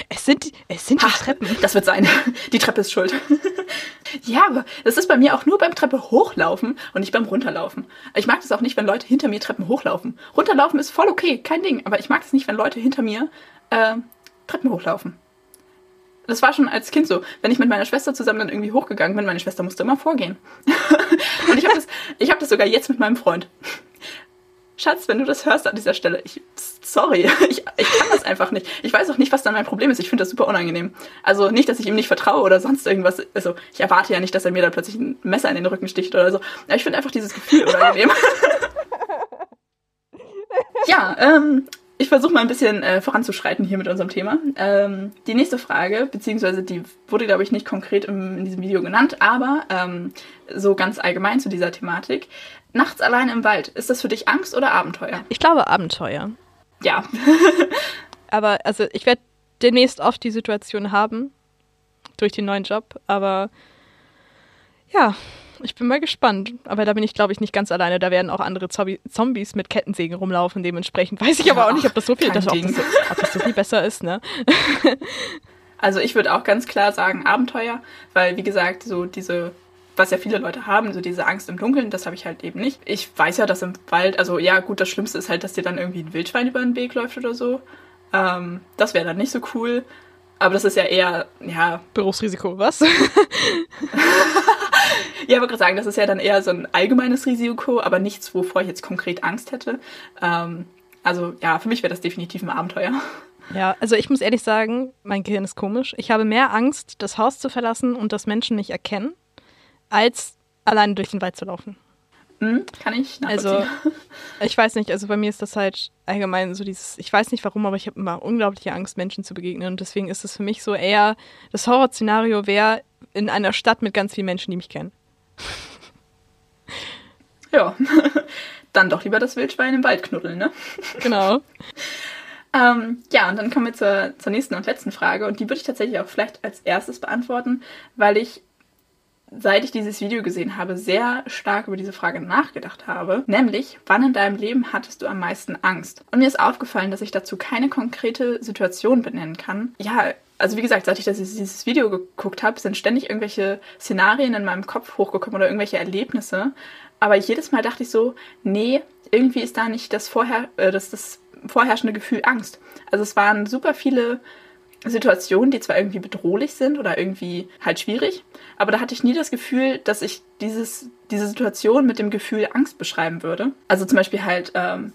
Es sind, es sind die Ach, Treppen. Das wird sein. Die Treppe ist schuld. ja, aber das ist bei mir auch nur beim Treppe hochlaufen und nicht beim runterlaufen. Ich mag das auch nicht, wenn Leute hinter mir Treppen hochlaufen. Runterlaufen ist voll okay, kein Ding. Aber ich mag es nicht, wenn Leute hinter mir äh, Treppen hochlaufen. Das war schon als Kind so. Wenn ich mit meiner Schwester zusammen dann irgendwie hochgegangen bin, meine Schwester musste immer vorgehen. und ich habe das, hab das sogar jetzt mit meinem Freund. Schatz, wenn du das hörst an dieser Stelle, ich, sorry, ich, ich kann das einfach nicht. Ich weiß auch nicht, was dann mein Problem ist. Ich finde das super unangenehm. Also nicht, dass ich ihm nicht vertraue oder sonst irgendwas. Also ich erwarte ja nicht, dass er mir da plötzlich ein Messer in den Rücken sticht oder so. Ich finde einfach dieses Gefühl unangenehm. ja, ähm, ich versuche mal ein bisschen äh, voranzuschreiten hier mit unserem Thema. Ähm, die nächste Frage, beziehungsweise die wurde, glaube ich, nicht konkret im, in diesem Video genannt, aber ähm, so ganz allgemein zu dieser Thematik. Nachts allein im Wald, ist das für dich Angst oder Abenteuer? Ich glaube Abenteuer. Ja. aber also ich werde demnächst oft die Situation haben, durch den neuen Job, aber ja, ich bin mal gespannt. Aber da bin ich, glaube ich, nicht ganz alleine. Da werden auch andere Zombi Zombies mit Kettensägen rumlaufen. Dementsprechend weiß ich ja, aber auch nicht, ob das so viel, das, ob, das, ob das so viel besser ist, ne? also ich würde auch ganz klar sagen Abenteuer, weil wie gesagt, so diese was ja viele Leute haben, so diese Angst im Dunkeln, das habe ich halt eben nicht. Ich weiß ja, dass im Wald, also ja, gut, das Schlimmste ist halt, dass dir dann irgendwie ein Wildschwein über den Weg läuft oder so. Ähm, das wäre dann nicht so cool. Aber das ist ja eher, ja. Berufsrisiko, was? Ja, ich wollte gerade sagen, das ist ja dann eher so ein allgemeines Risiko, aber nichts, wovor ich jetzt konkret Angst hätte. Ähm, also ja, für mich wäre das definitiv ein Abenteuer. Ja, also ich muss ehrlich sagen, mein Gehirn ist komisch. Ich habe mehr Angst, das Haus zu verlassen und das Menschen nicht erkennen, als alleine durch den Wald zu laufen. Hm, kann ich Also, ich weiß nicht, also bei mir ist das halt allgemein so dieses, ich weiß nicht warum, aber ich habe immer unglaubliche Angst, Menschen zu begegnen. Und deswegen ist es für mich so eher, das Horrorszenario wäre in einer Stadt mit ganz vielen Menschen, die mich kennen. Ja, dann doch lieber das Wildschwein im Wald knuddeln, ne? Genau. ähm, ja, und dann kommen wir zur, zur nächsten und letzten Frage. Und die würde ich tatsächlich auch vielleicht als erstes beantworten, weil ich seit ich dieses Video gesehen habe, sehr stark über diese Frage nachgedacht habe. Nämlich, wann in deinem Leben hattest du am meisten Angst? Und mir ist aufgefallen, dass ich dazu keine konkrete Situation benennen kann. Ja, also wie gesagt, seit ich dieses Video geguckt habe, sind ständig irgendwelche Szenarien in meinem Kopf hochgekommen oder irgendwelche Erlebnisse. Aber jedes Mal dachte ich so, nee, irgendwie ist da nicht das, vorher, äh, das, das vorherrschende Gefühl Angst. Also es waren super viele Situationen, die zwar irgendwie bedrohlich sind oder irgendwie halt schwierig, aber da hatte ich nie das Gefühl, dass ich dieses, diese Situation mit dem Gefühl Angst beschreiben würde. Also zum Beispiel halt ähm,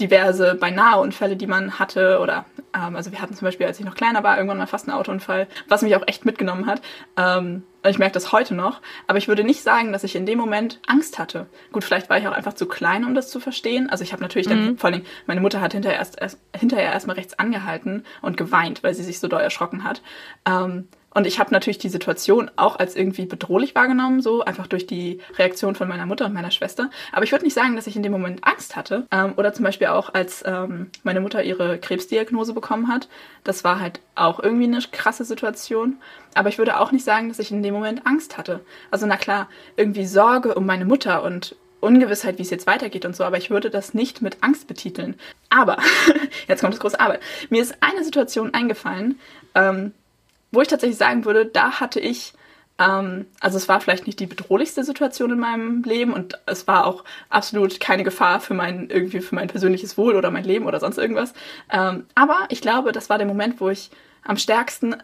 diverse beinahe Unfälle, die man hatte oder ähm, also wir hatten zum Beispiel, als ich noch kleiner war, irgendwann mal fast einen Autounfall, was mich auch echt mitgenommen hat. Ähm, ich merke das heute noch, aber ich würde nicht sagen, dass ich in dem Moment Angst hatte. Gut, vielleicht war ich auch einfach zu klein, um das zu verstehen. Also ich habe natürlich dann, mhm. vor allem, meine Mutter hat hinterher erst, erst hinterher erstmal rechts angehalten und geweint, weil sie sich so doll erschrocken hat. Ähm, und ich habe natürlich die Situation auch als irgendwie bedrohlich wahrgenommen, so einfach durch die Reaktion von meiner Mutter und meiner Schwester. Aber ich würde nicht sagen, dass ich in dem Moment Angst hatte. Ähm, oder zum Beispiel auch, als ähm, meine Mutter ihre Krebsdiagnose bekommen hat. Das war halt auch irgendwie eine krasse Situation. Aber ich würde auch nicht sagen, dass ich in dem Moment Angst hatte. Also na klar, irgendwie Sorge um meine Mutter und Ungewissheit, wie es jetzt weitergeht und so, aber ich würde das nicht mit Angst betiteln. Aber, jetzt kommt das große Aber. Mir ist eine Situation eingefallen, ähm, wo ich tatsächlich sagen würde, da hatte ich, ähm, also es war vielleicht nicht die bedrohlichste Situation in meinem Leben und es war auch absolut keine Gefahr für mein, irgendwie für mein persönliches Wohl oder mein Leben oder sonst irgendwas. Ähm, aber ich glaube, das war der Moment, wo ich am stärksten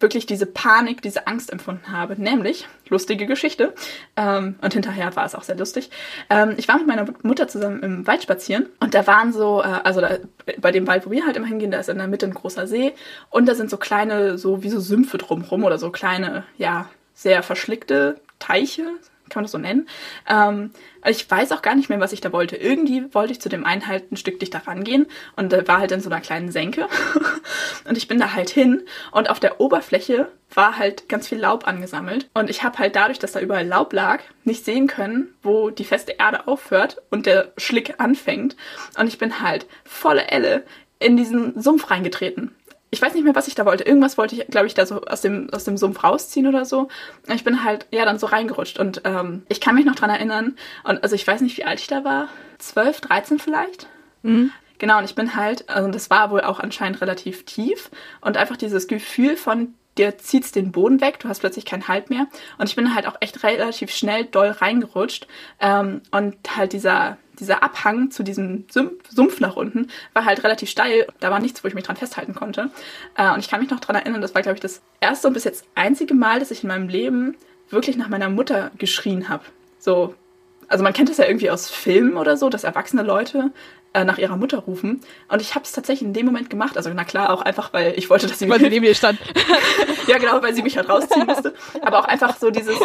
wirklich diese Panik, diese Angst empfunden habe. Nämlich, lustige Geschichte, ähm, und hinterher war es auch sehr lustig. Ähm, ich war mit meiner Mutter zusammen im Wald spazieren und da waren so, äh, also da, bei dem Wald, wo wir halt immer hingehen, da ist in der Mitte ein großer See und da sind so kleine, so wie so Sümpfe drumrum oder so kleine, ja, sehr verschlickte Teiche, kann man das so nennen. Ähm, ich weiß auch gar nicht mehr, was ich da wollte. Irgendwie wollte ich zu dem einen halt ein Stück dichter rangehen und da war halt in so einer kleinen Senke. und ich bin da halt hin und auf der Oberfläche war halt ganz viel Laub angesammelt. Und ich habe halt dadurch, dass da überall Laub lag, nicht sehen können, wo die feste Erde aufhört und der Schlick anfängt. Und ich bin halt volle Elle in diesen Sumpf reingetreten ich weiß nicht mehr, was ich da wollte. Irgendwas wollte ich, glaube ich, da so aus dem, aus dem Sumpf rausziehen oder so. Ich bin halt, ja, dann so reingerutscht. Und ähm, ich kann mich noch dran erinnern. Und also ich weiß nicht, wie alt ich da war. 12, 13 vielleicht. Mhm. Genau, und ich bin halt, also das war wohl auch anscheinend relativ tief. Und einfach dieses Gefühl von, dir zieht's den Boden weg, du hast plötzlich keinen Halt mehr. Und ich bin halt auch echt relativ schnell doll reingerutscht. Ähm, und halt dieser, dieser Abhang zu diesem Sumpf nach unten war halt relativ steil. Da war nichts, wo ich mich dran festhalten konnte. Äh, und ich kann mich noch dran erinnern, das war, glaube ich, das erste und bis jetzt einzige Mal, dass ich in meinem Leben wirklich nach meiner Mutter geschrien habe. So, also man kennt das ja irgendwie aus Filmen oder so, dass erwachsene Leute äh, nach ihrer Mutter rufen. Und ich habe es tatsächlich in dem Moment gemacht. Also na klar, auch einfach, weil ich wollte, dass sie mich... Weil sie neben mir stand. ja, genau, weil sie mich halt rausziehen musste. Aber auch einfach so dieses,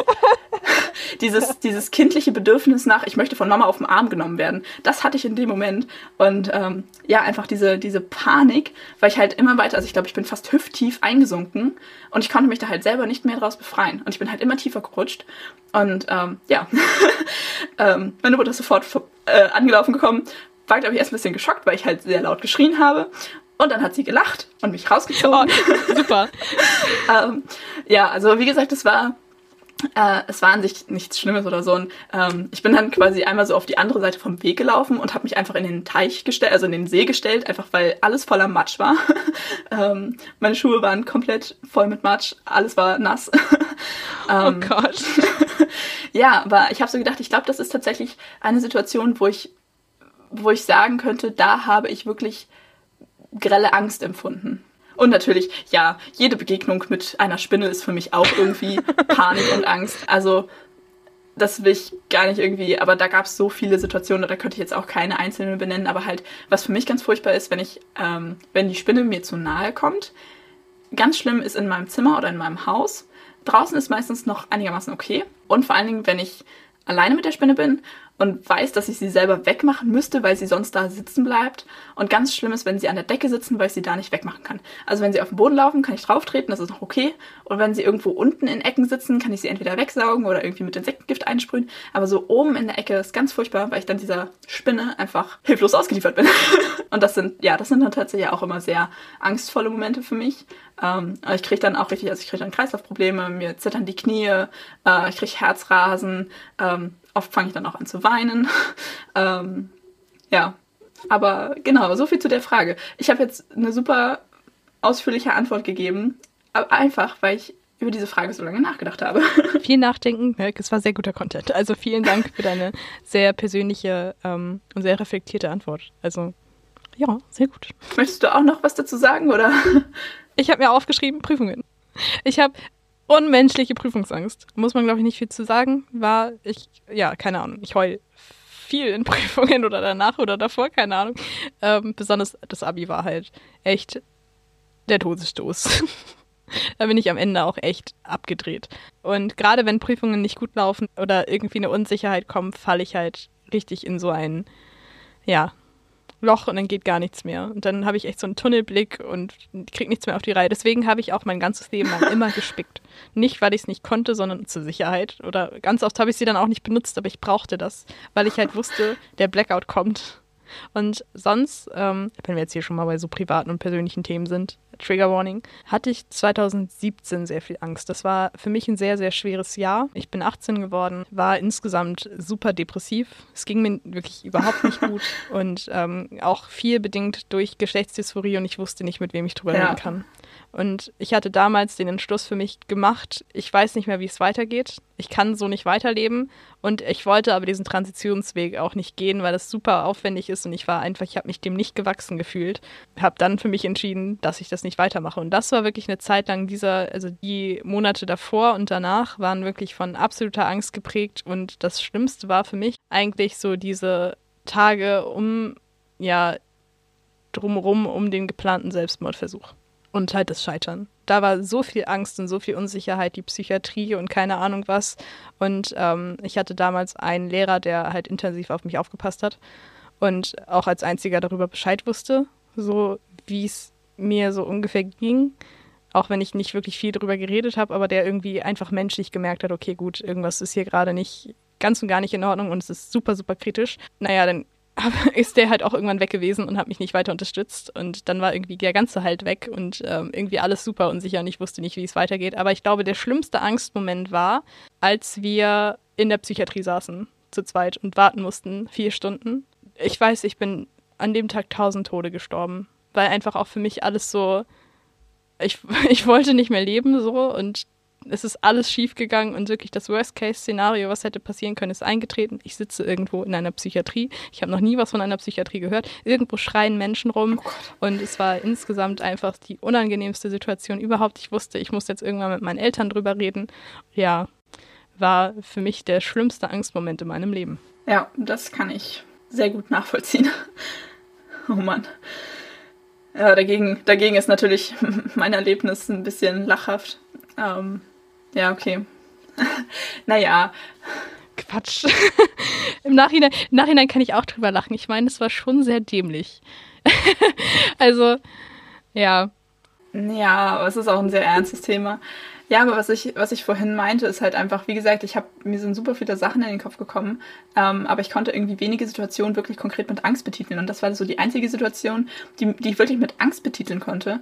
dieses, dieses kindliche Bedürfnis nach, ich möchte von Mama auf den Arm genommen werden. Das hatte ich in dem Moment. Und ähm, ja, einfach diese, diese Panik, weil ich halt immer weiter, also ich glaube, ich bin fast hüfttief eingesunken und ich konnte mich da halt selber nicht mehr draus befreien. Und ich bin halt immer tiefer gerutscht. Und ähm, ja, ähm, meine Mutter ist sofort äh, angelaufen gekomm, war, glaube ich, erst ein bisschen geschockt, weil ich halt sehr laut geschrien habe. Und dann hat sie gelacht und mich rausgezogen. Oh, super. ähm, ja, also wie gesagt, es war äh, es war an sich nichts Schlimmes oder so. Und ähm, ich bin dann quasi einmal so auf die andere Seite vom Weg gelaufen und habe mich einfach in den Teich gestellt, also in den See gestellt, einfach weil alles voller Matsch war. ähm, meine Schuhe waren komplett voll mit Matsch, alles war nass. ähm, oh Gott. ja, aber ich habe so gedacht, ich glaube, das ist tatsächlich eine Situation, wo ich wo ich sagen könnte, da habe ich wirklich grelle Angst empfunden. Und natürlich, ja, jede Begegnung mit einer Spinne ist für mich auch irgendwie Panik und Angst. Also das will ich gar nicht irgendwie, aber da gab es so viele Situationen, da könnte ich jetzt auch keine einzelne benennen, aber halt, was für mich ganz furchtbar ist, wenn ich, ähm, wenn die Spinne mir zu nahe kommt. Ganz schlimm ist in meinem Zimmer oder in meinem Haus. Draußen ist meistens noch einigermaßen okay. Und vor allen Dingen, wenn ich alleine mit der Spinne bin und weiß, dass ich sie selber wegmachen müsste, weil sie sonst da sitzen bleibt. Und ganz schlimm ist, wenn sie an der Decke sitzen, weil ich sie da nicht wegmachen kann. Also wenn sie auf dem Boden laufen, kann ich drauf treten, das ist noch okay. Und wenn sie irgendwo unten in Ecken sitzen, kann ich sie entweder wegsaugen oder irgendwie mit Insektengift einsprühen. Aber so oben in der Ecke ist ganz furchtbar, weil ich dann dieser Spinne einfach hilflos ausgeliefert bin. und das sind, ja, das sind dann tatsächlich auch immer sehr angstvolle Momente für mich. Ähm, ich kriege dann auch richtig, also ich kriege dann Kreislaufprobleme, mir zittern die Knie, äh, ich kriege Herzrasen, ähm, oft fange ich dann auch an zu weinen. ähm, ja, aber genau, so viel zu der Frage. Ich habe jetzt eine super ausführliche Antwort gegeben, aber einfach, weil ich über diese Frage so lange nachgedacht habe. Viel Nachdenken, es war sehr guter Content. Also vielen Dank für deine sehr persönliche ähm, und sehr reflektierte Antwort. Also ja, sehr gut. Möchtest du auch noch was dazu sagen oder? Ich habe mir aufgeschrieben Prüfungen. Ich habe unmenschliche Prüfungsangst. Muss man, glaube ich, nicht viel zu sagen. War ich, ja, keine Ahnung, ich heul viel in Prüfungen oder danach oder davor, keine Ahnung. Ähm, besonders das Abi war halt echt der Todesstoß. da bin ich am Ende auch echt abgedreht. Und gerade wenn Prüfungen nicht gut laufen oder irgendwie eine Unsicherheit kommt, falle ich halt richtig in so ein, ja, Loch und dann geht gar nichts mehr. Und dann habe ich echt so einen Tunnelblick und kriege nichts mehr auf die Reihe. Deswegen habe ich auch mein ganzes Leben lang immer gespickt. Nicht, weil ich es nicht konnte, sondern zur Sicherheit. Oder ganz oft habe ich sie dann auch nicht benutzt, aber ich brauchte das, weil ich halt wusste, der Blackout kommt. Und sonst, ähm, wenn wir jetzt hier schon mal bei so privaten und persönlichen Themen sind, Trigger Warning, hatte ich 2017 sehr viel Angst. Das war für mich ein sehr, sehr schweres Jahr. Ich bin 18 geworden, war insgesamt super depressiv. Es ging mir wirklich überhaupt nicht gut und ähm, auch viel bedingt durch Geschlechtsdysphorie und ich wusste nicht, mit wem ich drüber ja. reden kann. Und ich hatte damals den Entschluss für mich gemacht, ich weiß nicht mehr, wie es weitergeht. Ich kann so nicht weiterleben. Und ich wollte aber diesen Transitionsweg auch nicht gehen, weil das super aufwendig ist und ich war einfach, ich habe mich dem nicht gewachsen gefühlt. Habe dann für mich entschieden, dass ich das nicht weitermache. Und das war wirklich eine Zeit lang dieser, also die Monate davor und danach waren wirklich von absoluter Angst geprägt. Und das Schlimmste war für mich eigentlich so diese Tage um, ja, drumherum um den geplanten Selbstmordversuch und halt das Scheitern. Da war so viel Angst und so viel Unsicherheit, die Psychiatrie und keine Ahnung was. Und ähm, ich hatte damals einen Lehrer, der halt intensiv auf mich aufgepasst hat und auch als einziger darüber Bescheid wusste, so wie es mir so ungefähr ging. Auch wenn ich nicht wirklich viel darüber geredet habe, aber der irgendwie einfach menschlich gemerkt hat, okay, gut, irgendwas ist hier gerade nicht ganz und gar nicht in Ordnung und es ist super, super kritisch. Naja, dann ist der halt auch irgendwann weg gewesen und hat mich nicht weiter unterstützt. Und dann war irgendwie der ganze Halt weg und ähm, irgendwie alles super unsicher und ich wusste nicht, wie es weitergeht. Aber ich glaube, der schlimmste Angstmoment war, als wir in der Psychiatrie saßen, zu zweit und warten mussten, vier Stunden. Ich weiß, ich bin an dem Tag tausend Tode gestorben, weil einfach auch für mich alles so, ich, ich wollte nicht mehr leben so und es ist alles schiefgegangen und wirklich das Worst-Case-Szenario, was hätte passieren können, ist eingetreten. Ich sitze irgendwo in einer Psychiatrie. Ich habe noch nie was von einer Psychiatrie gehört. Irgendwo schreien Menschen rum oh und es war insgesamt einfach die unangenehmste Situation überhaupt. Ich wusste, ich muss jetzt irgendwann mit meinen Eltern drüber reden. Ja, war für mich der schlimmste Angstmoment in meinem Leben. Ja, das kann ich sehr gut nachvollziehen. Oh Mann. Ja, dagegen, dagegen ist natürlich mein Erlebnis ein bisschen lachhaft. Ähm, ja, okay. naja. Quatsch. Im, Nachhinein, Im Nachhinein kann ich auch drüber lachen. Ich meine, es war schon sehr dämlich. also, ja. Ja, aber es ist auch ein sehr ernstes Thema. Ja, aber was ich, was ich vorhin meinte, ist halt einfach, wie gesagt, ich habe mir sind super viele Sachen in den Kopf gekommen, ähm, aber ich konnte irgendwie wenige Situationen wirklich konkret mit Angst betiteln. Und das war so die einzige Situation, die, die ich wirklich mit Angst betiteln konnte.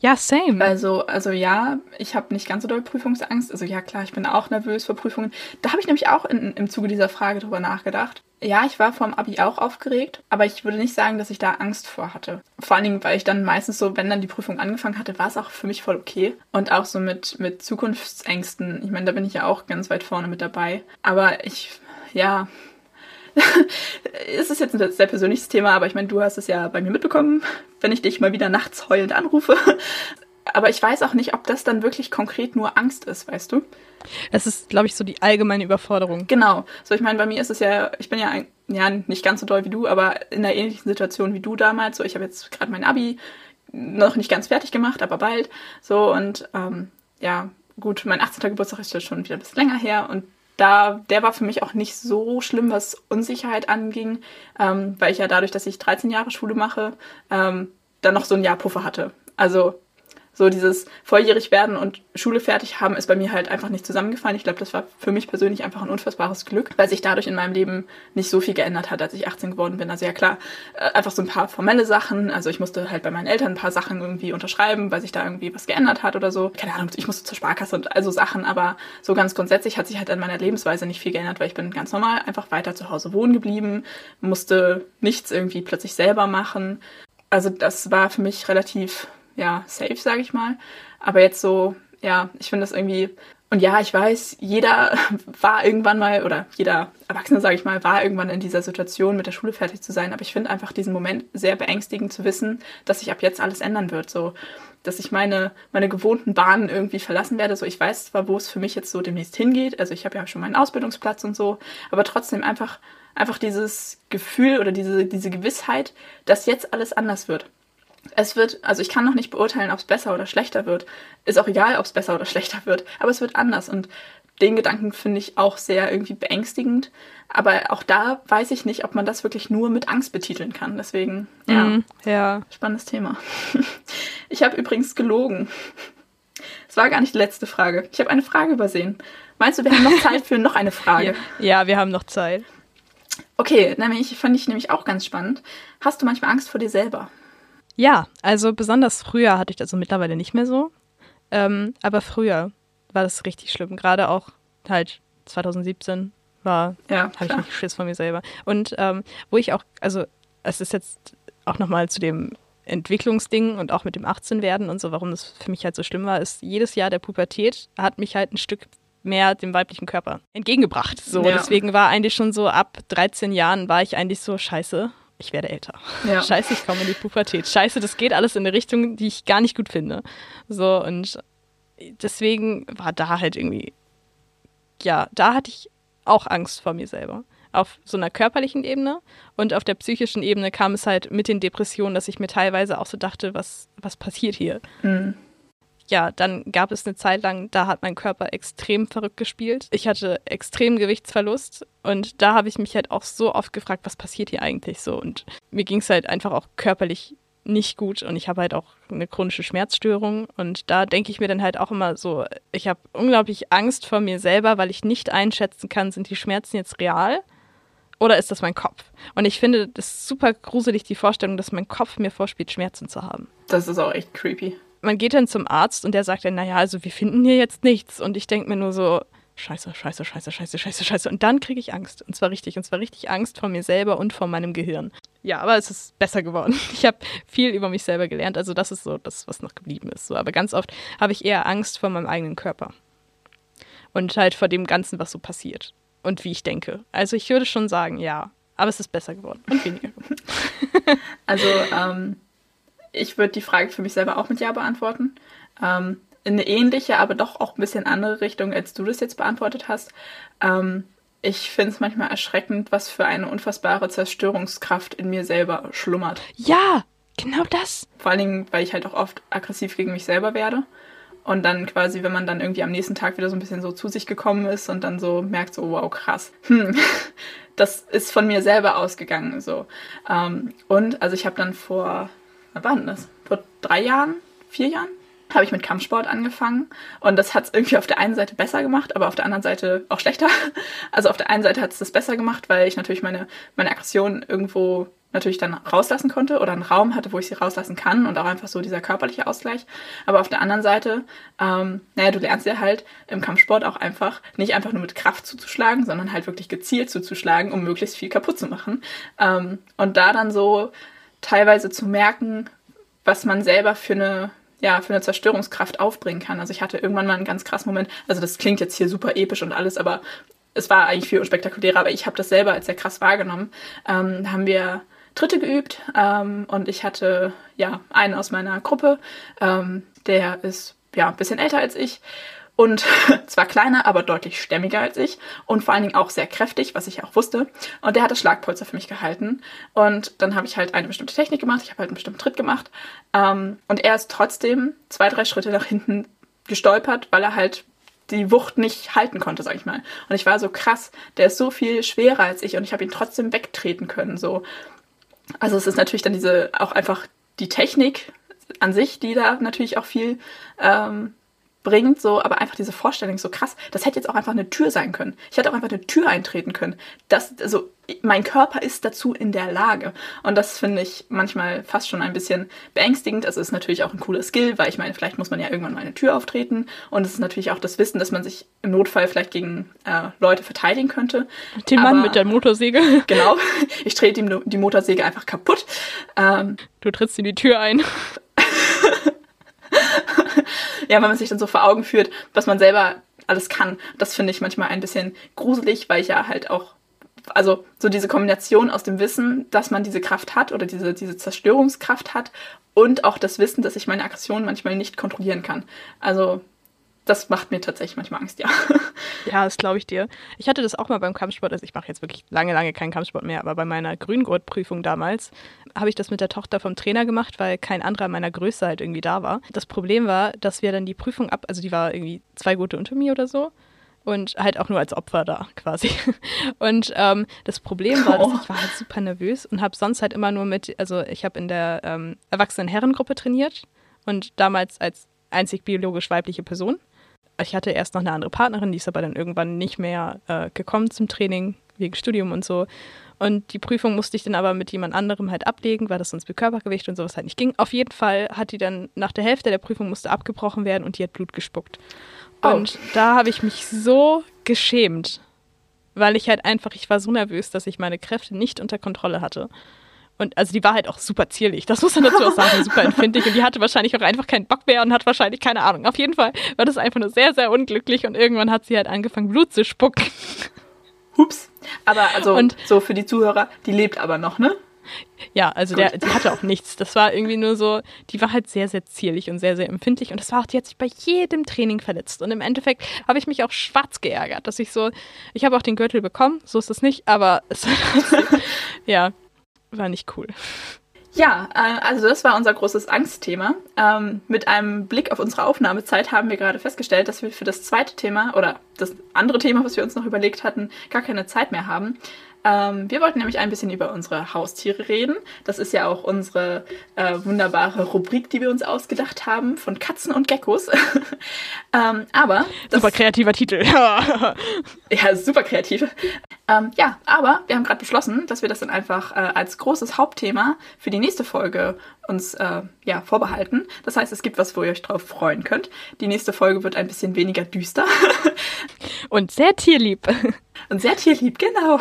Ja, same. Also, also ja, ich habe nicht ganz so doll Prüfungsangst. Also ja, klar, ich bin auch nervös vor Prüfungen. Da habe ich nämlich auch in, im Zuge dieser Frage drüber nachgedacht. Ja, ich war vorm Abi auch aufgeregt, aber ich würde nicht sagen, dass ich da Angst vor hatte. Vor allen Dingen, weil ich dann meistens so, wenn dann die Prüfung angefangen hatte, war es auch für mich voll okay. Und auch so mit, mit Zukunftsängsten. Ich meine, da bin ich ja auch ganz weit vorne mit dabei. Aber ich, ja, es ist jetzt ein sehr persönliches Thema, aber ich meine, du hast es ja bei mir mitbekommen, wenn ich dich mal wieder nachts heulend anrufe. aber ich weiß auch nicht, ob das dann wirklich konkret nur Angst ist, weißt du? Es ist, glaube ich, so die allgemeine Überforderung. Genau. So, ich meine, bei mir ist es ja, ich bin ja, ein, ja nicht ganz so doll wie du, aber in einer ähnlichen Situation wie du damals. So, ich habe jetzt gerade mein Abi noch nicht ganz fertig gemacht, aber bald. So, und ähm, ja, gut, mein 18. Geburtstag ist ja schon wieder ein bisschen länger her und da, der war für mich auch nicht so schlimm, was Unsicherheit anging, ähm, weil ich ja dadurch, dass ich 13 Jahre Schule mache, ähm, dann noch so ein Jahr Puffer hatte. Also so dieses volljährig werden und Schule fertig haben ist bei mir halt einfach nicht zusammengefallen. Ich glaube, das war für mich persönlich einfach ein unfassbares Glück, weil sich dadurch in meinem Leben nicht so viel geändert hat, als ich 18 geworden bin. Also ja klar, äh, einfach so ein paar formelle Sachen. Also ich musste halt bei meinen Eltern ein paar Sachen irgendwie unterschreiben, weil sich da irgendwie was geändert hat oder so. Keine Ahnung, ich musste zur Sparkasse und also Sachen, aber so ganz grundsätzlich hat sich halt an meiner Lebensweise nicht viel geändert, weil ich bin ganz normal einfach weiter zu Hause wohnen geblieben, musste nichts irgendwie plötzlich selber machen. Also das war für mich relativ ja, safe, sage ich mal. Aber jetzt so, ja, ich finde das irgendwie. Und ja, ich weiß, jeder war irgendwann mal, oder jeder Erwachsene, sage ich mal, war irgendwann in dieser Situation, mit der Schule fertig zu sein. Aber ich finde einfach diesen Moment sehr beängstigend zu wissen, dass sich ab jetzt alles ändern wird. So, dass ich meine, meine gewohnten Bahnen irgendwie verlassen werde. So, ich weiß zwar, wo es für mich jetzt so demnächst hingeht. Also ich habe ja schon meinen Ausbildungsplatz und so, aber trotzdem einfach, einfach dieses Gefühl oder diese, diese Gewissheit, dass jetzt alles anders wird es wird, also ich kann noch nicht beurteilen, ob es besser oder schlechter wird. Ist auch egal, ob es besser oder schlechter wird, aber es wird anders und den Gedanken finde ich auch sehr irgendwie beängstigend. Aber auch da weiß ich nicht, ob man das wirklich nur mit Angst betiteln kann. Deswegen, ja, mm, ja. spannendes Thema. Ich habe übrigens gelogen. Es war gar nicht die letzte Frage. Ich habe eine Frage übersehen. Meinst du, wir haben noch Zeit für noch eine Frage? Ja, ja wir haben noch Zeit. Okay, nämlich fand ich nämlich auch ganz spannend. Hast du manchmal Angst vor dir selber? Ja, also besonders früher hatte ich das so mittlerweile nicht mehr so. Ähm, aber früher war das richtig schlimm. Gerade auch halt 2017 war, ja, habe ich mich Schiss von mir selber. Und ähm, wo ich auch, also es ist jetzt auch nochmal zu dem Entwicklungsding und auch mit dem 18 werden und so, warum das für mich halt so schlimm war, ist, jedes Jahr der Pubertät hat mich halt ein Stück mehr dem weiblichen Körper entgegengebracht. So, ja. deswegen war eigentlich schon so ab 13 Jahren war ich eigentlich so scheiße ich werde älter. Ja. Scheiße, ich komme in die Pubertät. Scheiße, das geht alles in eine Richtung, die ich gar nicht gut finde. So, und deswegen war da halt irgendwie, ja, da hatte ich auch Angst vor mir selber. Auf so einer körperlichen Ebene und auf der psychischen Ebene kam es halt mit den Depressionen, dass ich mir teilweise auch so dachte, was, was passiert hier? Mhm ja, dann gab es eine Zeit lang, da hat mein Körper extrem verrückt gespielt. Ich hatte extrem Gewichtsverlust und da habe ich mich halt auch so oft gefragt, was passiert hier eigentlich so? Und mir ging es halt einfach auch körperlich nicht gut und ich habe halt auch eine chronische Schmerzstörung und da denke ich mir dann halt auch immer so, ich habe unglaublich Angst vor mir selber, weil ich nicht einschätzen kann, sind die Schmerzen jetzt real oder ist das mein Kopf? Und ich finde das super gruselig, die Vorstellung, dass mein Kopf mir vorspielt, Schmerzen zu haben. Das ist auch echt creepy man geht dann zum Arzt und der sagt dann, naja, also wir finden hier jetzt nichts. Und ich denke mir nur so, scheiße, scheiße, scheiße, scheiße, scheiße, scheiße. Und dann kriege ich Angst. Und zwar richtig. Und zwar richtig Angst vor mir selber und vor meinem Gehirn. Ja, aber es ist besser geworden. Ich habe viel über mich selber gelernt. Also das ist so das, was noch geblieben ist. So, aber ganz oft habe ich eher Angst vor meinem eigenen Körper. Und halt vor dem Ganzen, was so passiert. Und wie ich denke. Also ich würde schon sagen, ja. Aber es ist besser geworden und weniger geworden. also, ähm, ich würde die Frage für mich selber auch mit Ja beantworten. Ähm, in eine ähnliche, aber doch auch ein bisschen andere Richtung, als du das jetzt beantwortet hast. Ähm, ich finde es manchmal erschreckend, was für eine unfassbare Zerstörungskraft in mir selber schlummert. Ja, genau das. Vor allen Dingen, weil ich halt auch oft aggressiv gegen mich selber werde. Und dann quasi, wenn man dann irgendwie am nächsten Tag wieder so ein bisschen so zu sich gekommen ist und dann so merkt, so, wow, krass. Hm, das ist von mir selber ausgegangen. So. Ähm, und also ich habe dann vor wann war? Vor drei Jahren, vier Jahren? habe ich mit Kampfsport angefangen und das hat es irgendwie auf der einen Seite besser gemacht, aber auf der anderen Seite auch schlechter. Also auf der einen Seite hat es das besser gemacht, weil ich natürlich meine, meine Aggression irgendwo natürlich dann rauslassen konnte oder einen Raum hatte, wo ich sie rauslassen kann und auch einfach so dieser körperliche Ausgleich. Aber auf der anderen Seite, ähm, naja, du lernst ja halt im Kampfsport auch einfach nicht einfach nur mit Kraft zuzuschlagen, sondern halt wirklich gezielt zuzuschlagen, um möglichst viel kaputt zu machen. Ähm, und da dann so teilweise zu merken, was man selber für eine, ja, für eine Zerstörungskraft aufbringen kann. Also ich hatte irgendwann mal einen ganz krassen Moment, also das klingt jetzt hier super episch und alles, aber es war eigentlich viel unspektakulärer, aber ich habe das selber als sehr krass wahrgenommen. Ähm, da haben wir Dritte geübt ähm, und ich hatte ja einen aus meiner Gruppe, ähm, der ist ja ein bisschen älter als ich und zwar kleiner, aber deutlich stämmiger als ich und vor allen Dingen auch sehr kräftig, was ich auch wusste. Und der hat das Schlagpolster für mich gehalten. Und dann habe ich halt eine bestimmte Technik gemacht, ich habe halt einen bestimmten Tritt gemacht. Ähm, und er ist trotzdem zwei, drei Schritte nach hinten gestolpert, weil er halt die Wucht nicht halten konnte, sag ich mal. Und ich war so krass, der ist so viel schwerer als ich und ich habe ihn trotzdem wegtreten können. So. Also es ist natürlich dann diese auch einfach die Technik an sich, die da natürlich auch viel ähm, bringt, so, aber einfach diese Vorstellung so krass. Das hätte jetzt auch einfach eine Tür sein können. Ich hätte auch einfach eine Tür eintreten können. Das, also, mein Körper ist dazu in der Lage. Und das finde ich manchmal fast schon ein bisschen beängstigend. Also, es ist natürlich auch ein cooler Skill, weil ich meine, vielleicht muss man ja irgendwann mal eine Tür auftreten. Und es ist natürlich auch das Wissen, dass man sich im Notfall vielleicht gegen äh, Leute verteidigen könnte. Den Mann mit der Motorsäge. Genau. Ich trete ihm die Motorsäge einfach kaputt. Ähm, du trittst in die Tür ein ja, wenn man sich dann so vor Augen führt, was man selber alles kann, das finde ich manchmal ein bisschen gruselig, weil ich ja halt auch, also so diese Kombination aus dem Wissen, dass man diese Kraft hat oder diese, diese Zerstörungskraft hat und auch das Wissen, dass ich meine Aggression manchmal nicht kontrollieren kann. Also das macht mir tatsächlich manchmal Angst, ja. Ja, das glaube ich dir. Ich hatte das auch mal beim Kampfsport, also ich mache jetzt wirklich lange, lange keinen Kampfsport mehr, aber bei meiner Grüngurtprüfung damals habe ich das mit der Tochter vom Trainer gemacht, weil kein anderer meiner Größe halt irgendwie da war. Das Problem war, dass wir dann die Prüfung ab, also die war irgendwie zwei Gurte unter mir oder so und halt auch nur als Opfer da quasi. Und ähm, das Problem war, dass ich war halt super nervös und habe sonst halt immer nur mit, also ich habe in der ähm, erwachsenen Herrengruppe trainiert und damals als einzig biologisch weibliche Person ich hatte erst noch eine andere Partnerin, die ist aber dann irgendwann nicht mehr äh, gekommen zum Training, wegen Studium und so. Und die Prüfung musste ich dann aber mit jemand anderem halt ablegen, weil das sonst mit Körpergewicht und sowas halt nicht ging. Auf jeden Fall hat die dann nach der Hälfte der Prüfung musste abgebrochen werden und die hat Blut gespuckt. Oh. Und da habe ich mich so geschämt, weil ich halt einfach, ich war so nervös, dass ich meine Kräfte nicht unter Kontrolle hatte. Und also die war halt auch super zierlich, das muss man dazu auch sagen, super empfindlich. Und die hatte wahrscheinlich auch einfach keinen Bock mehr und hat wahrscheinlich keine Ahnung. Auf jeden Fall war das einfach nur sehr, sehr unglücklich und irgendwann hat sie halt angefangen, Blut zu spucken. Hups. Aber also und, so für die Zuhörer, die lebt aber noch, ne? Ja, also der, die hatte auch nichts. Das war irgendwie nur so, die war halt sehr, sehr zierlich und sehr, sehr empfindlich. Und das war auch, die hat sich bei jedem Training verletzt. Und im Endeffekt habe ich mich auch schwarz geärgert, dass ich so, ich habe auch den Gürtel bekommen, so ist es nicht, aber es ja, war nicht cool. Ja, äh, also das war unser großes Angstthema. Ähm, mit einem Blick auf unsere Aufnahmezeit haben wir gerade festgestellt, dass wir für das zweite Thema oder das andere Thema, was wir uns noch überlegt hatten, gar keine Zeit mehr haben. Ähm, wir wollten nämlich ein bisschen über unsere Haustiere reden. Das ist ja auch unsere äh, wunderbare Rubrik, die wir uns ausgedacht haben, von Katzen und Geckos. ähm, aber. Super kreativer Titel. ja, super kreativ. Ähm, ja, aber wir haben gerade beschlossen, dass wir das dann einfach äh, als großes Hauptthema für die nächste Folge uns äh, ja, vorbehalten. Das heißt, es gibt was, wo ihr euch drauf freuen könnt. Die nächste Folge wird ein bisschen weniger düster. Und sehr tierlieb. Und sehr tierlieb, genau.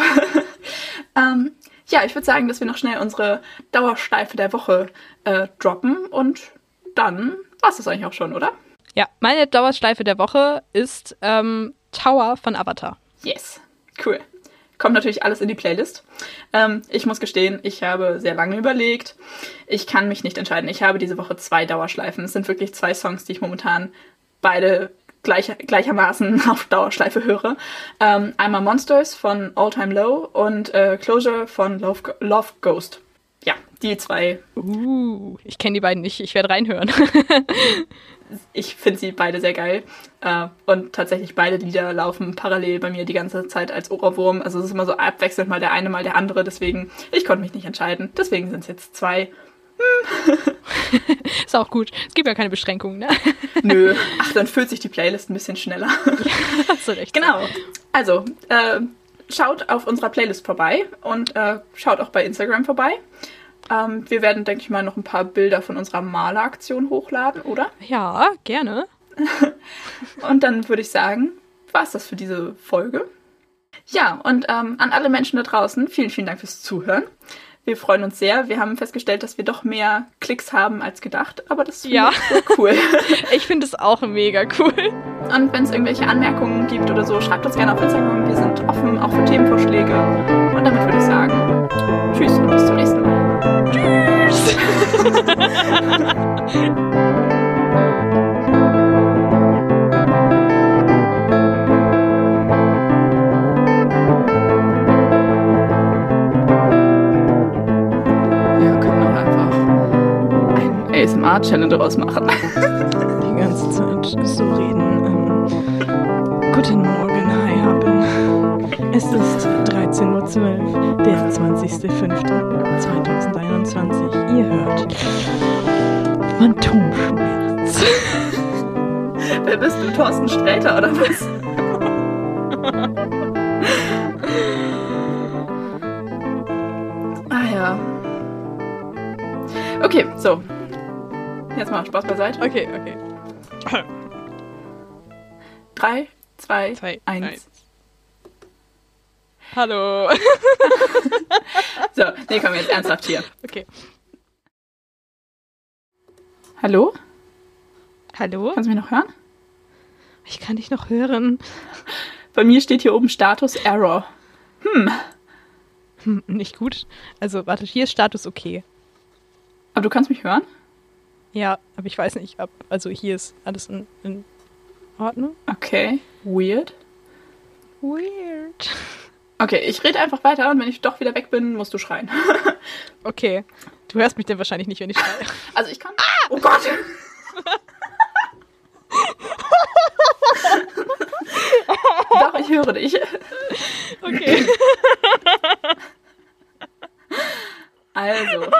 ähm, ja, ich würde sagen, dass wir noch schnell unsere Dauerschleife der Woche äh, droppen und dann war es das eigentlich auch schon, oder? Ja, meine Dauerschleife der Woche ist ähm, Tower von Avatar. Yes, cool. Kommt natürlich alles in die Playlist. Ähm, ich muss gestehen, ich habe sehr lange überlegt. Ich kann mich nicht entscheiden. Ich habe diese Woche zwei Dauerschleifen. Es sind wirklich zwei Songs, die ich momentan beide gleich, gleichermaßen auf Dauerschleife höre. Ähm, einmal Monsters von All Time Low und äh, Closure von Love, Love Ghost. Ja, die zwei. Uh, ich kenne die beiden nicht, ich werde reinhören. ich finde sie beide sehr geil. Äh, und tatsächlich beide Lieder laufen parallel bei mir die ganze Zeit als Ohrwurm. Also es ist immer so abwechselnd, mal der eine, mal der andere. Deswegen, ich konnte mich nicht entscheiden. Deswegen sind es jetzt zwei. ist auch gut. Es gibt ja keine Beschränkungen, ne? Nö. Ach, dann fühlt sich die Playlist ein bisschen schneller. ja, hast du recht. Genau. Also, äh, schaut auf unserer Playlist vorbei und äh, schaut auch bei Instagram vorbei. Ähm, wir werden, denke ich mal, noch ein paar Bilder von unserer Maleraktion hochladen, oder? Ja, gerne. und dann würde ich sagen, war es das für diese Folge. Ja, und ähm, an alle Menschen da draußen, vielen, vielen Dank fürs Zuhören. Wir freuen uns sehr. Wir haben festgestellt, dass wir doch mehr Klicks haben als gedacht, aber das ist ja. cool. ich finde es auch mega cool. Und wenn es irgendwelche Anmerkungen gibt oder so, schreibt uns gerne auf Instagram. Wir sind offen, auch für Themenvorschläge. Und damit würde ich sagen, tschüss und bis zum nächsten Mal. ASMR-Challenge daraus machen. Die ganze Zeit so reden. Ähm, guten Morgen. Es ist 13.12 Uhr, der 20.05.2021. Ihr hört Phantomschmerz. Wer bist du, Thorsten Sträter oder was? ah ja. Okay, so. Jetzt mal Spaß beiseite. Okay, okay. Drei, zwei, Zwei, eins. eins. Hallo. So, nee, komm jetzt ernsthaft hier. Okay. Hallo? Hallo? Kannst du mich noch hören? Ich kann dich noch hören. Bei mir steht hier oben Status Error. Hm, nicht gut. Also, warte, hier ist Status okay. Aber du kannst mich hören? Ja, aber ich weiß nicht, ob. Also, hier ist alles in, in Ordnung. Okay. Weird. Weird. Okay, ich rede einfach weiter und wenn ich doch wieder weg bin, musst du schreien. Okay. Du hörst mich denn wahrscheinlich nicht, wenn ich schreie. Also ich kann. Oh Gott! Doch, ich höre dich. Okay. Also,